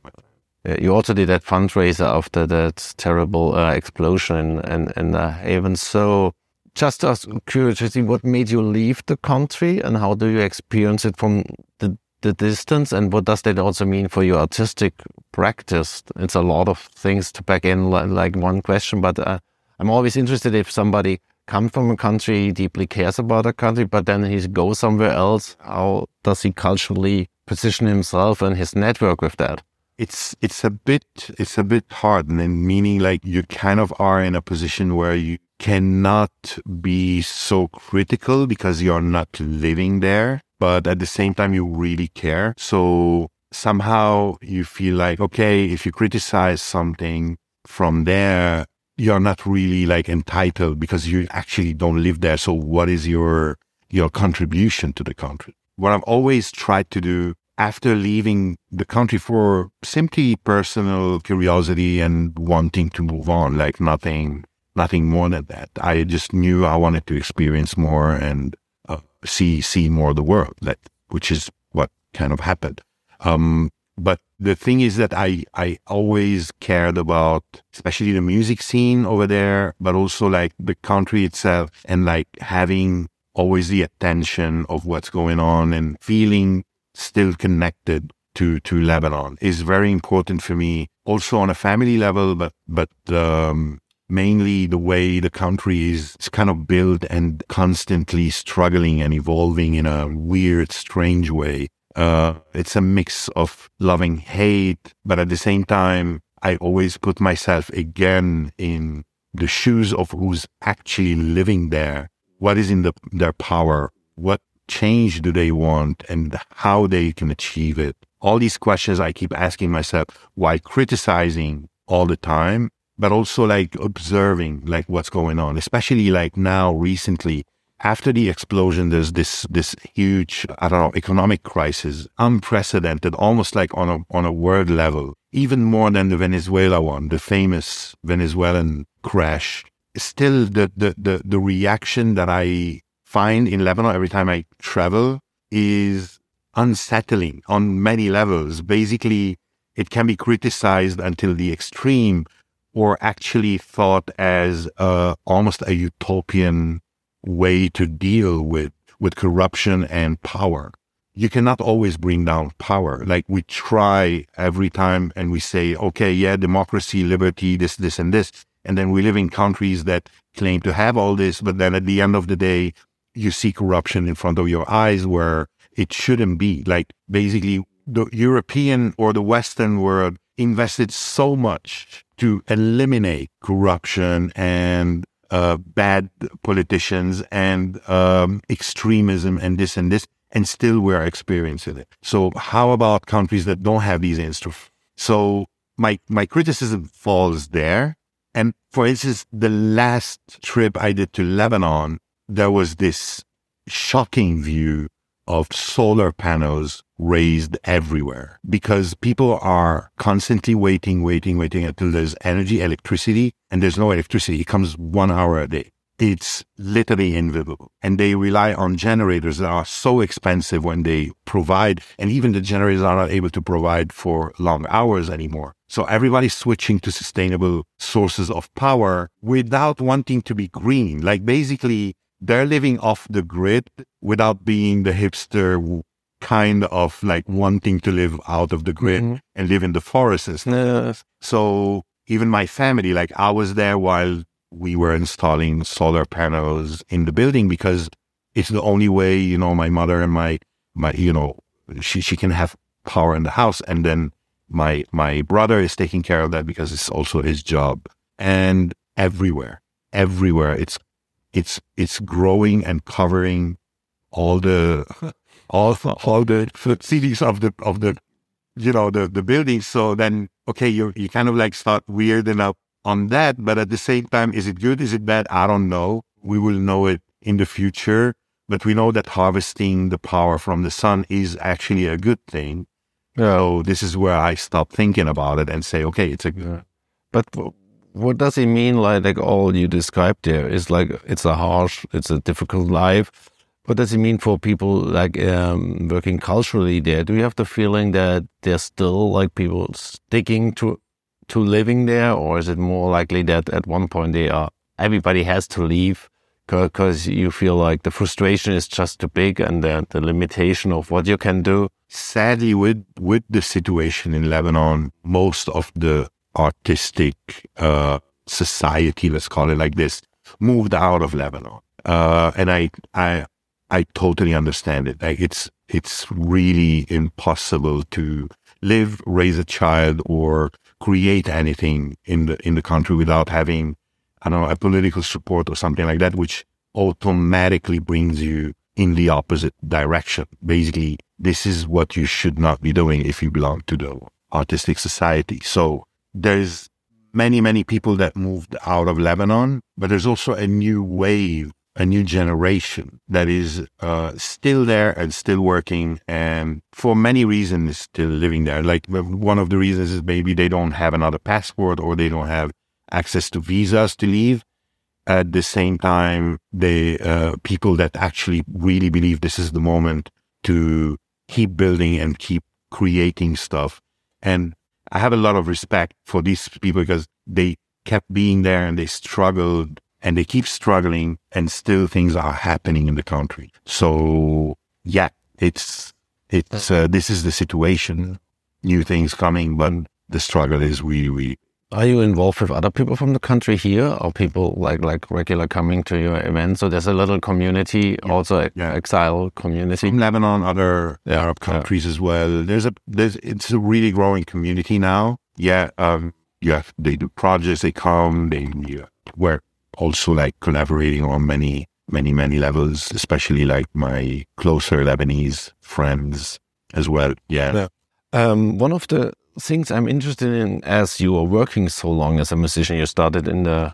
Uh, you also did that fundraiser after that terrible uh, explosion in, in the Haven. So, just as curiosity, what made you leave the country and how do you experience it from the, the distance? And what does that also mean for your artistic practice? It's a lot of things to pack in like one question, but uh, I'm always interested if somebody comes from a country, deeply cares about a country, but then he goes somewhere else. How does he culturally position himself and his network with that? It's it's a bit it's a bit hard and meaning like you kind of are in a position where you cannot be so critical because you're not living there but at the same time you really care. So somehow you feel like okay if you criticize something from there you're not really like entitled because you actually don't live there. So what is your your contribution to the country? What i've always tried to do after leaving the country for simply personal curiosity and wanting to move on, like nothing, nothing more than that. I just knew I wanted to experience more and uh, see, see more of the world, that, which is what kind of happened. Um, but the thing is that I, I always cared about, especially the music scene over there, but also like the country itself and like having always the attention of what's going on and feeling still connected to to Lebanon is very important for me. Also on a family level, but but um, mainly the way the country is kind of built and constantly struggling and evolving in a weird, strange way. Uh, it's a mix of loving hate, but at the same time, I always put myself again in the shoes of who's actually living there. What is in the, their power? What change do they want and how they can achieve it? All these questions I keep asking myself while criticizing all the time, but also like observing like what's going on, especially like now recently after the explosion, there's this this huge, I don't know, economic crisis, unprecedented, almost like on a on a world level, even more than the Venezuela one, the famous Venezuelan crash. Still, the the the, the reaction that I find in Lebanon every time I travel is unsettling on many levels. Basically, it can be criticized until the extreme, or actually thought as uh, almost a utopian way to deal with, with corruption and power. You cannot always bring down power. Like we try every time and we say, okay, yeah, democracy, liberty, this, this, and this. And then we live in countries that claim to have all this. But then at the end of the day, you see corruption in front of your eyes where it shouldn't be. Like basically the European or the Western world invested so much to eliminate corruption and uh, bad politicians and um, extremism and this and this, and still we're experiencing it. So how about countries that don't have these instruments? So my my criticism falls there. And for instance, the last trip I did to Lebanon, there was this shocking view of solar panels raised everywhere because people are constantly waiting, waiting, waiting until there's energy, electricity, and there's no electricity. It comes one hour a day. It's literally invisible. And they rely on generators that are so expensive when they provide, and even the generators are not able to provide for long hours anymore. So everybody's switching to sustainable sources of power without wanting to be green. Like basically, they're living off the grid without being the hipster kind of like wanting to live out of the grid mm-hmm. and live in the forests. Yes. So even my family, like I was there while we were installing solar panels in the building because it's the only way, you know, my mother and my, my, you know, she, she can have power in the house. And then my, my brother is taking care of that because it's also his job and everywhere, everywhere. It's, it's, it's growing and covering all the, all, all the cities of the, of the, you know, the, the buildings. So then, okay, you you kind of like start weirding up on that. But at the same time, is it good? Is it bad? I don't know. We will know it in the future. But we know that harvesting the power from the sun is actually a good thing. So this is where I stop thinking about it and say, okay, it's a good. But what does it mean? Like, like all you described there is like it's a harsh, it's a difficult life. What does it mean for people like um, working culturally there? Do you have the feeling that there's still like people sticking to to living there, or is it more likely that at one point they are everybody has to leave because you feel like the frustration is just too big and the, the limitation of what you can do? Sadly, with with the situation in Lebanon, most of the artistic uh, society, let's call it like this, moved out of Lebanon. Uh, and I, I, I totally understand it. Like it's it's really impossible to live, raise a child, or create anything in the in the country without having, I don't know, a political support or something like that, which automatically brings you in the opposite direction. Basically, this is what you should not be doing if you belong to the artistic society. So there's many, many people that moved out of Lebanon, but there's also a new wave a new generation that is uh, still there and still working and for many reasons still living there. Like one of the reasons is maybe they don't have another passport or they don't have access to visas to leave. At the same time, the uh, people that actually really believe this is the moment to keep building and keep creating stuff. And I have a lot of respect for these people because they kept being there and they struggled and they keep struggling and still things are happening in the country. So yeah, it's, it's, uh, this is the situation, new things coming, but the struggle is really, really are you involved with other people from the country here, or people like like regular coming to your events? So there's a little community, yeah. also yeah. exile community from Lebanon, other yeah. Arab countries as well. There's a there's it's a really growing community now. Yeah, um, yeah, they do projects. They come. They yeah, we're also like collaborating on many many many levels, especially like my closer Lebanese friends as well. Yeah. Um, one of the things I'm interested in as you are working so long as a musician. You started in the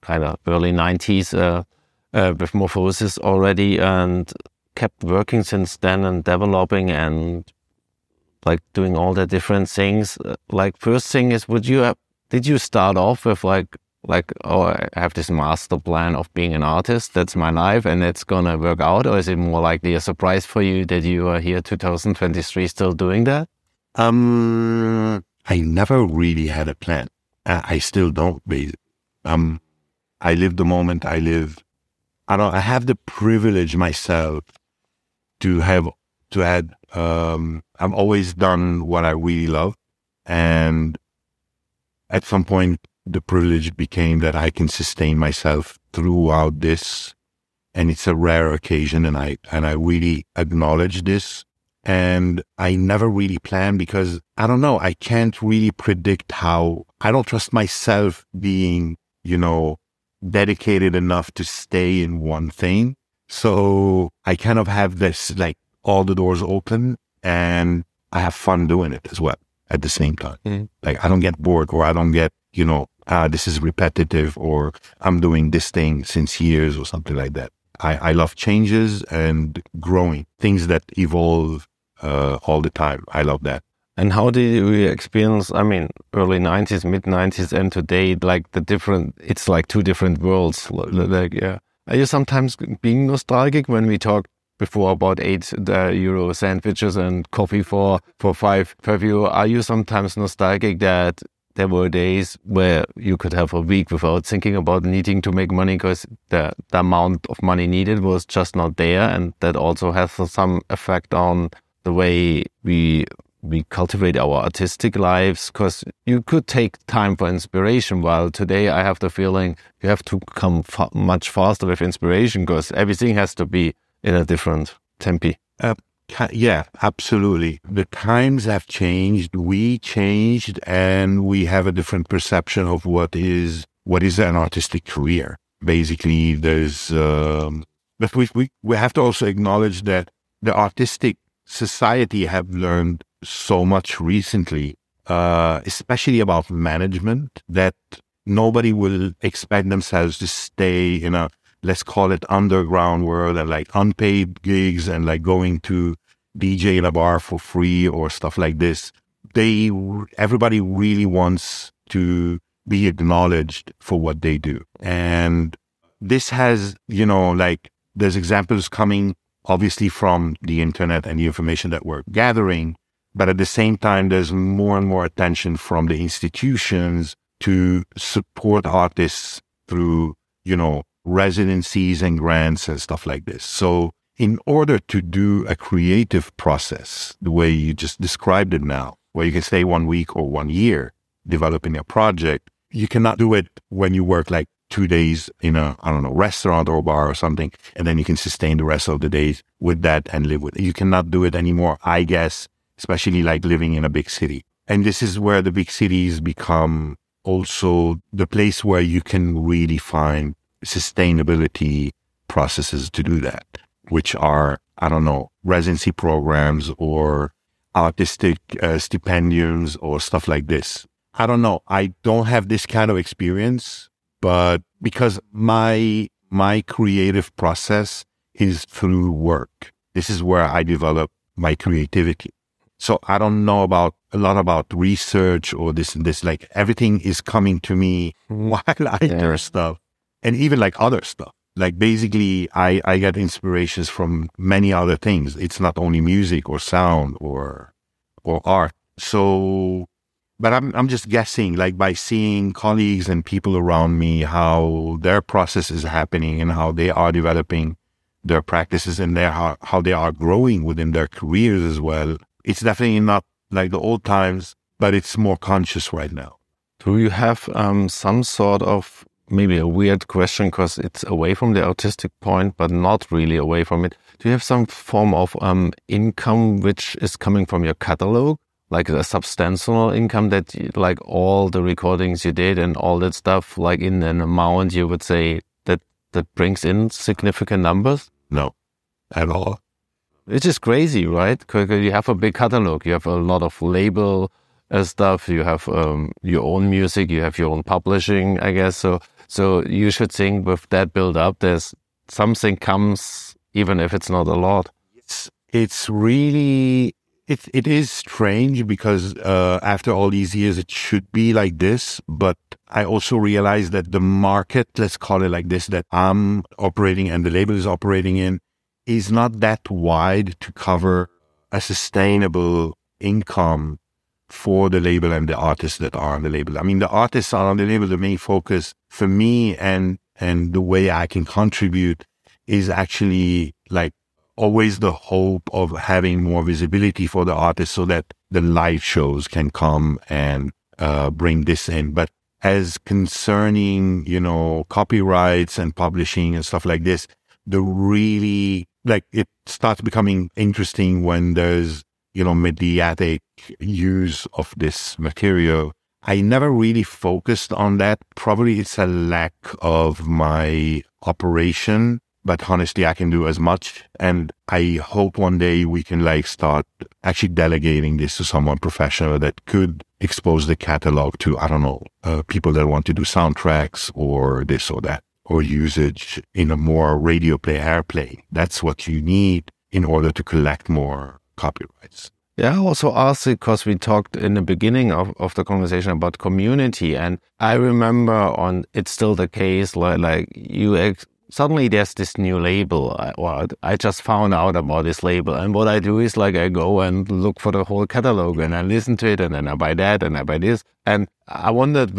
kind of early 90s uh, uh, with Morphosis already and kept working since then and developing and like doing all the different things. Uh, like first thing is, would you have, did you start off with like like oh I have this master plan of being an artist that's my life and it's gonna work out or is it more likely a surprise for you that you are here 2023 still doing that? Um, I never really had a plan. I, still don't. Um, I live the moment I live. I don't. I have the privilege myself to have to add. Um, I've always done what I really love, and at some point, the privilege became that I can sustain myself throughout this, and it's a rare occasion, and I and I really acknowledge this. And I never really plan because I don't know. I can't really predict how I don't trust myself being, you know, dedicated enough to stay in one thing. So I kind of have this like all the doors open and I have fun doing it as well at the same time. Mm. Like I don't get bored or I don't get, you know, uh, this is repetitive or I'm doing this thing since years or something like that. I, I love changes and growing things that evolve uh, all the time. I love that. And how did you experience? I mean, early '90s, mid '90s, and today, like the different. It's like two different worlds. Like, yeah. Are you sometimes being nostalgic when we talk before about eight euro sandwiches and coffee for for five per view? Are you sometimes nostalgic that there were days where you could have a week without thinking about needing to make money because the, the amount of money needed was just not there, and that also has some effect on the way we we cultivate our artistic lives because you could take time for inspiration while today i have the feeling you have to come fa much faster with inspiration because everything has to be in a different tempi. Uh, yeah absolutely. The times have changed we changed and we have a different perception of what is what is an artistic career. Basically there's um, but we, we we have to also acknowledge that the artistic society have learned so much recently, uh, especially about management, that nobody will expect themselves to stay in a, let's call it underground world and like unpaid gigs and like going to DJ in a bar for free or stuff like this. They, everybody really wants to be acknowledged for what they do. And this has, you know, like there's examples coming obviously from the internet and the information that we're gathering. But at the same time, there's more and more attention from the institutions to support artists through, you know, residencies and grants and stuff like this. So in order to do a creative process, the way you just described it now, where you can stay one week or one year developing a project, you cannot do it when you work like two days in a, I don't know, restaurant or bar or something. And then you can sustain the rest of the days with that and live with it. You cannot do it anymore, I guess, especially like living in a big city. And this is where the big cities become also the place where you can really find sustainability processes to do that, which are, I don't know, residency programs or artistic uh, stipendiums or stuff like this. I don't know. I don't have this kind of experience but because my my creative process is through work. This is where I develop my creativity. So I don't know about a lot about research or this and this. Like everything is coming to me while I do stuff and even like other stuff. Like basically I, I get inspirations from many other things. It's not only music or sound or, or art. So but I'm I'm just guessing, like by seeing colleagues and people around me, how their process is happening and how they are developing their practices and their how, how they are growing within their careers as well. It's definitely not like the old times, but it's more conscious right now. Do you have um, some sort of maybe a weird question because it's away from the artistic point, but not really away from it? Do you have some form of um, income which is coming from your catalog? Like a substantial income that, like all the recordings you did and all that stuff, like in an amount you would say that that brings in significant numbers? No, at all. It's just crazy, right? Because you have a big catalog, you have a lot of label uh, stuff, you have um, your own music, you have your own publishing, I guess. So, so you should think with that build up, there's something comes, even if it's not a lot. It's it's really it it is strange because uh, after all these years, it should be like this. But I also realize that the market, let's call it like this, that I'm operating and the label is operating in, is not that wide to cover a sustainable income for the label and the artists that are on the label. I mean, the artists are on the label. The main focus for me and, and the way I can contribute is actually like always the hope of having more visibility for the artists so that the live shows can come and uh, bring this in. But as concerning, you know, copyrights and publishing and stuff like this, the really like it starts becoming interesting when there's you know mediatic use of this material. I never really focused on that. Probably it's a lack of my operation but honestly i can do as much and i hope one day we can like start actually delegating this to someone professional that could expose the catalog to i don't know uh, people that want to do soundtracks or this or that or usage in a more radio play airplay. That's what you need in order to collect more copyrights. Yeah, I also asked because we talked in the beginning of, of the conversation about community. And I remember on, it's still the case, like, like you, ex- suddenly there's this new label. I, well, I just found out about this label. And what I do is like, I go and look for the whole catalog and I listen to it and then I buy that and I buy this. And I wondered,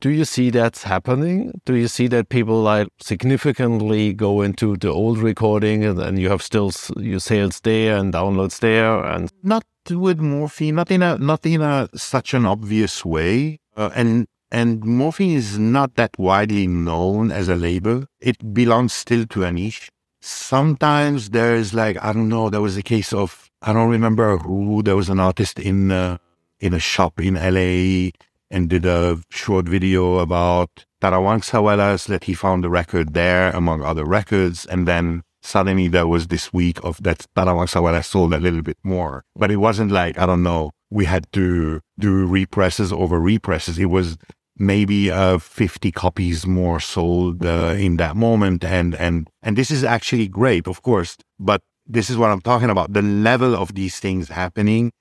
do you see that's happening? Do you see that people like significantly go into the old recording and you have still your sales there and downloads there and not with morphine, not in a not in a such an obvious way, uh, and and morphine is not that widely known as a label. It belongs still to a niche. Sometimes there's like I don't know. There was a case of I don't remember who. There was an artist in uh, in a shop in LA and did a short video about Tarawangsawelas that he found the record there among other records. And then suddenly there was this week of that Tarawangsawela sold a little bit more. But it wasn't like, I don't know, we had to do represses over represses. It was maybe uh, 50 copies more sold uh, in that moment. And, and, and this is actually great, of course, but this is what I'm talking about. The level of these things happening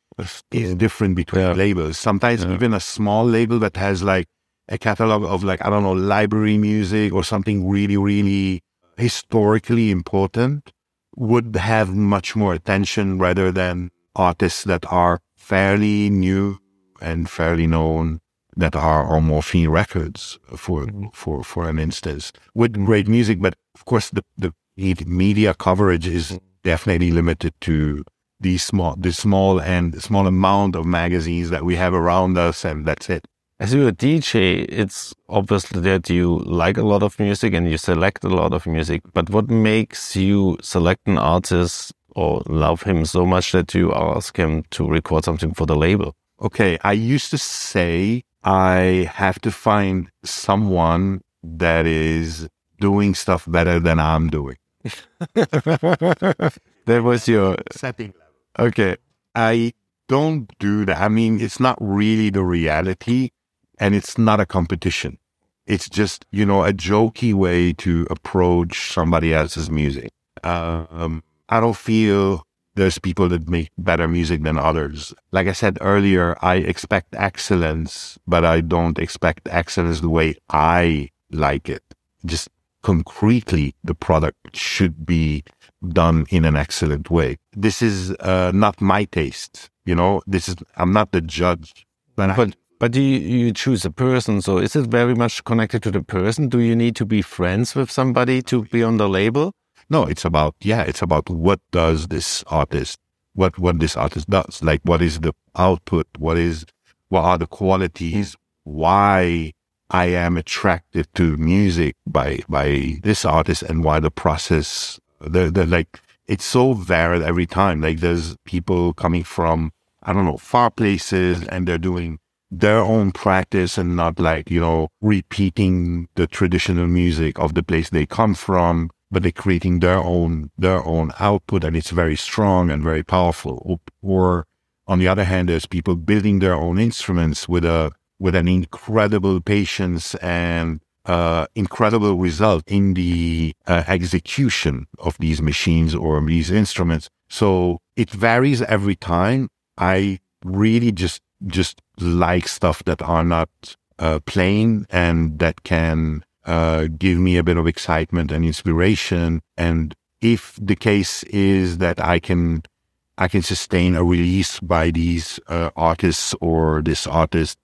is different between yeah. labels. Sometimes yeah. even a small label that has like a catalog of like, I don't know, library music or something really, really historically important would have much more attention rather than artists that are fairly new and fairly known that are on morphine records for, mm-hmm. for, for an instance with great music. But of course, the, the media coverage is mm-hmm. definitely limited to the small, the small and small amount of magazines that we have around us, and that's it. As you're a DJ, it's obviously that you like a lot of music and you select a lot of music. But what makes you select an artist or love him so much that you ask him to record something for the label? Okay, I used to say I have to find someone that is doing stuff better than I'm doing. that was your setting level. Okay. I don't do that. I mean, it's not really the reality and it's not a competition. It's just, you know, a jokey way to approach somebody else's music. Um, I don't feel there's people that make better music than others. Like I said earlier, I expect excellence, but I don't expect excellence the way I like it. Just concretely, the product should be done in an excellent way. This is uh, not my taste. You know, this is, I'm not the judge. But, but, you, you choose a person? So is it very much connected to the person? Do you need to be friends with somebody to be on the label? No, it's about, yeah, it's about what does this artist, what, what this artist does. Like, what is the output? What is, what are the qualities? why I am attracted to music by by this artist and why the process the the like it's so varied every time. Like there's people coming from I don't know far places and they're doing their own practice and not like you know repeating the traditional music of the place they come from but they're creating their own their own output and it's very strong and very powerful or on the other hand there's people building their own instruments with a with an incredible patience and uh, incredible result in the uh, execution of these machines or these instruments. So it varies every time. I really just just like stuff that are not uh, plain and that can uh, give me a bit of excitement and inspiration. And if the case is that I can I can sustain a release by these uh, artists or this artist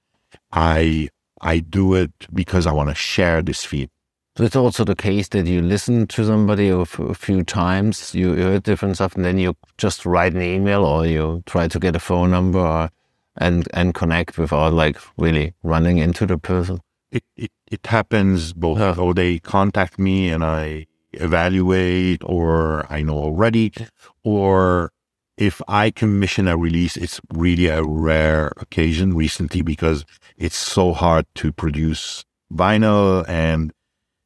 I I do it because I want to share this feed. So it's also the case that you listen to somebody a, few times, you heard different stuff, and then you just write an email or you try to get a phone number or, and and connect without like really running into the person. It it, it happens both. Or they contact me and I evaluate, or I know already, or if I commission a release, it's really a rare occasion recently because it's so hard to produce vinyl and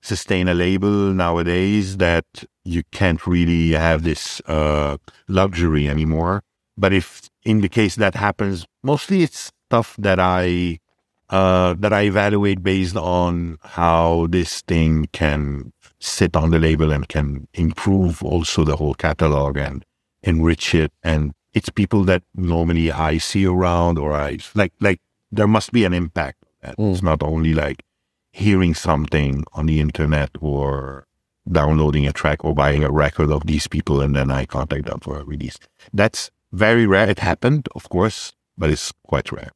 sustain a label nowadays that you can't really have this uh, luxury anymore. But if in the case that happens, mostly it's stuff that I uh, that I evaluate based on how this thing can sit on the label and can improve also the whole catalog and enrich it. And it's people that normally I see around or I like, like there must be an impact. Mm. It's not only like hearing something on the internet or downloading a track or buying a record of these people and then I contact them for a release. That's very rare. It happened, of course, but it's quite rare.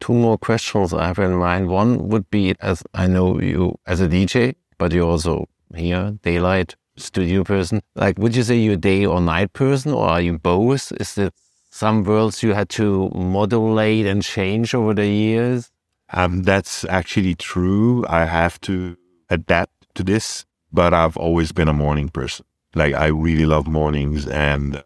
Two more questions I have in mind. One would be as I know you as a DJ, but you're also here, daylight studio person. Like, would you say you're a day or night person, or are you both? Is there some worlds you had to modulate and change over the years? Um, that's actually true. I have to adapt to this, but I've always been a morning person. Like, I really love mornings, and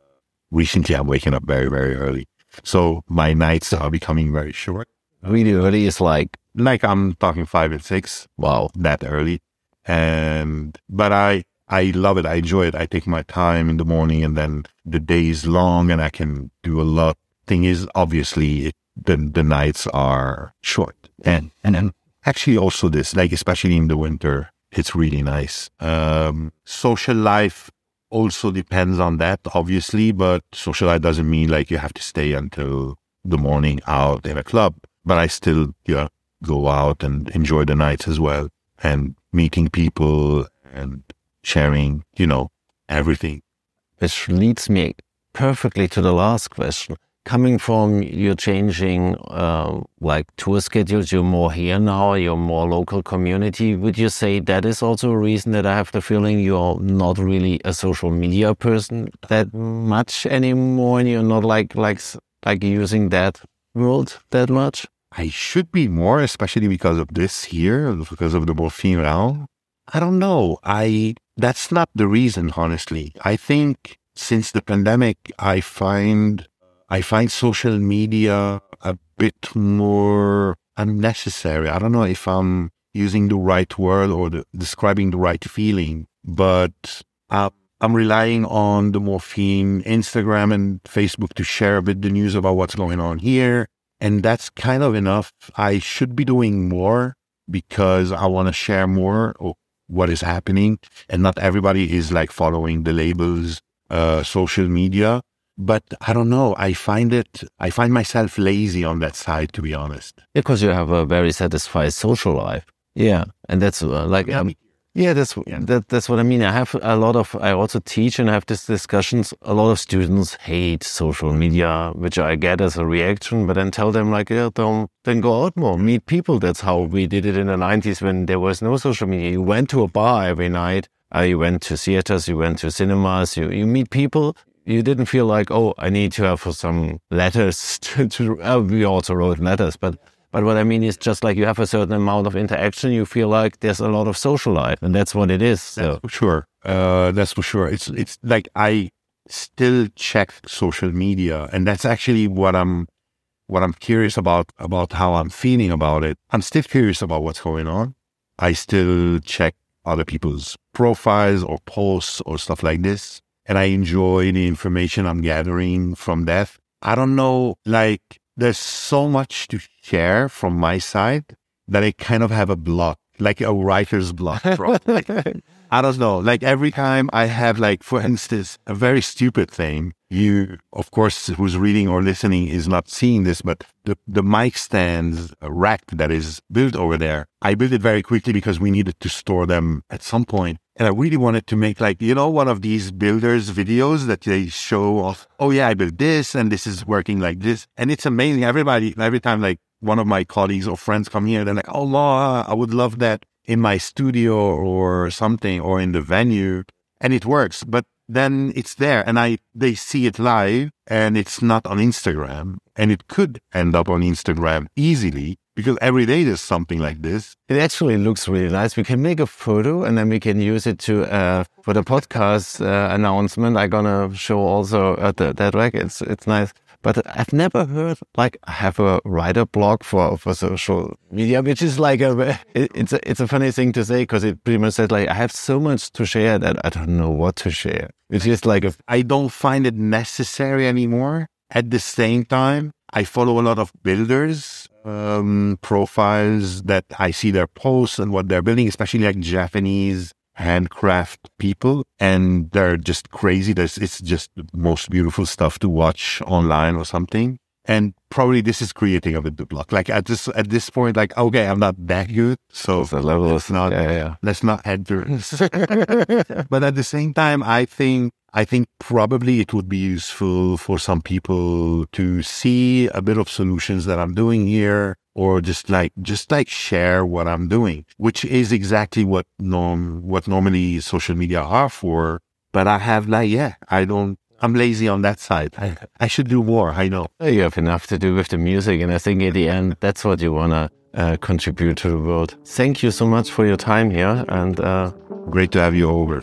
recently I'm waking up very, very early. So my nights are becoming very short. Really early is like like I'm talking five and six. Wow, that early. And but I I love it. I enjoy it. I take my time in the morning and then the day is long and I can do a lot. Thing is, obviously, it, the, the nights are short. And, and then actually also this, like, especially in the winter, it's really nice. Um, social life also depends on that, obviously, but social life doesn't mean like you have to stay until the morning out in a club, but I still, you know, go out and enjoy the nights as well and meeting people and sharing, you know, everything. Which leads me perfectly to the last question. Coming from you're changing uh, like tour schedules, you're more here now, you're more local community. Would you say that is also a reason that I have the feeling you're not really a social media person that much anymore, and you're not like like like using that world that much? I should be more, especially because of this here, because of the Morphine Raum. I don't know. I that's not the reason, honestly. I think since the pandemic, I find I find social media a bit more unnecessary. I don't know if I'm using the right word or the, describing the right feeling, but uh, I'm relying on the morphine, Instagram and Facebook to share a bit the news about what's going on here. And that's kind of enough. I should be doing more because I want to share more what is happening. And not everybody is like following the labels, uh, social media. But I don't know. I find it, I find myself lazy on that side, to be honest. Because you have a very satisfied social life. Yeah. And that's uh, like, yeah, um, yeah, that's yeah. That, that's what I mean. I have a lot of. I also teach and have these discussions. A lot of students hate social media, which I get as a reaction. But then tell them like, yeah, don't then go out more, meet people. That's how we did it in the nineties when there was no social media. You went to a bar every night. Uh, you went to theaters. You went to cinemas. You you meet people. You didn't feel like, oh, I need to have some letters to. to uh, we also wrote letters, but But what I mean is just like you have a certain amount of interaction, you feel like there's a lot of social life, and that's what it is. So. That's for sure. Uh, that's for sure. It's it's like I still check social media, and that's actually what I'm what I'm curious about about how I'm feeling about it. I'm still curious about what's going on. I still check other people's profiles or posts or stuff like this, and I enjoy the information I'm gathering from that. I don't know, like there's so much to share from my side that I kind of have a block, like a writer's block. I don't know. Like every time I have, like, for instance, a very stupid thing. You, of course, who's reading or listening is not seeing this, but the, the mic stands rack that is built over there. I built it very quickly because we needed to store them at some point. And I really wanted to make like, you know, one of these builders videos that they show off. Oh yeah, I built this and this is working like this. And it's amazing. Everybody, every time like one of my colleagues or friends come here, they're like, oh, Allah, I would love that in my studio or something or in the venue and it works. But then it's there and i they see it live and it's not on instagram and it could end up on instagram easily because every day there's something like this. It actually looks really nice. We can make a photo and then we can use it to uh, for the podcast uh, announcement. I'm gonna show also uh, the, that rack it's it's nice but I've never heard like I have a writer blog for for social media, which is like a it, it's a it's a funny thing to say because it pretty much says like I have so much to share that I don't know what to share. It's just like I don't find it necessary anymore. At the same time, I follow a lot of builders um, profiles that I see their posts and what they're building, especially like Japanese handcraft people and they're just crazy. There's, it's just the most beautiful stuff to watch online or something. And probably this is creating a bit the block. Like at this at this point, like okay, I'm not that good, so the level is not. Yeah, yeah. Let's not enter. but at the same time, I think I think probably it would be useful for some people to see a bit of solutions that I'm doing here or just like just like share what I'm doing, which is exactly what norm what normally social media are for. But I have like yeah, I don't I'm lazy on that side. I, I should do more. I know. You have enough to do with the music, and I think in the end, that's what you wanna uh, contribute to the world. Thank you so much for your time here, and uh, great to have you over.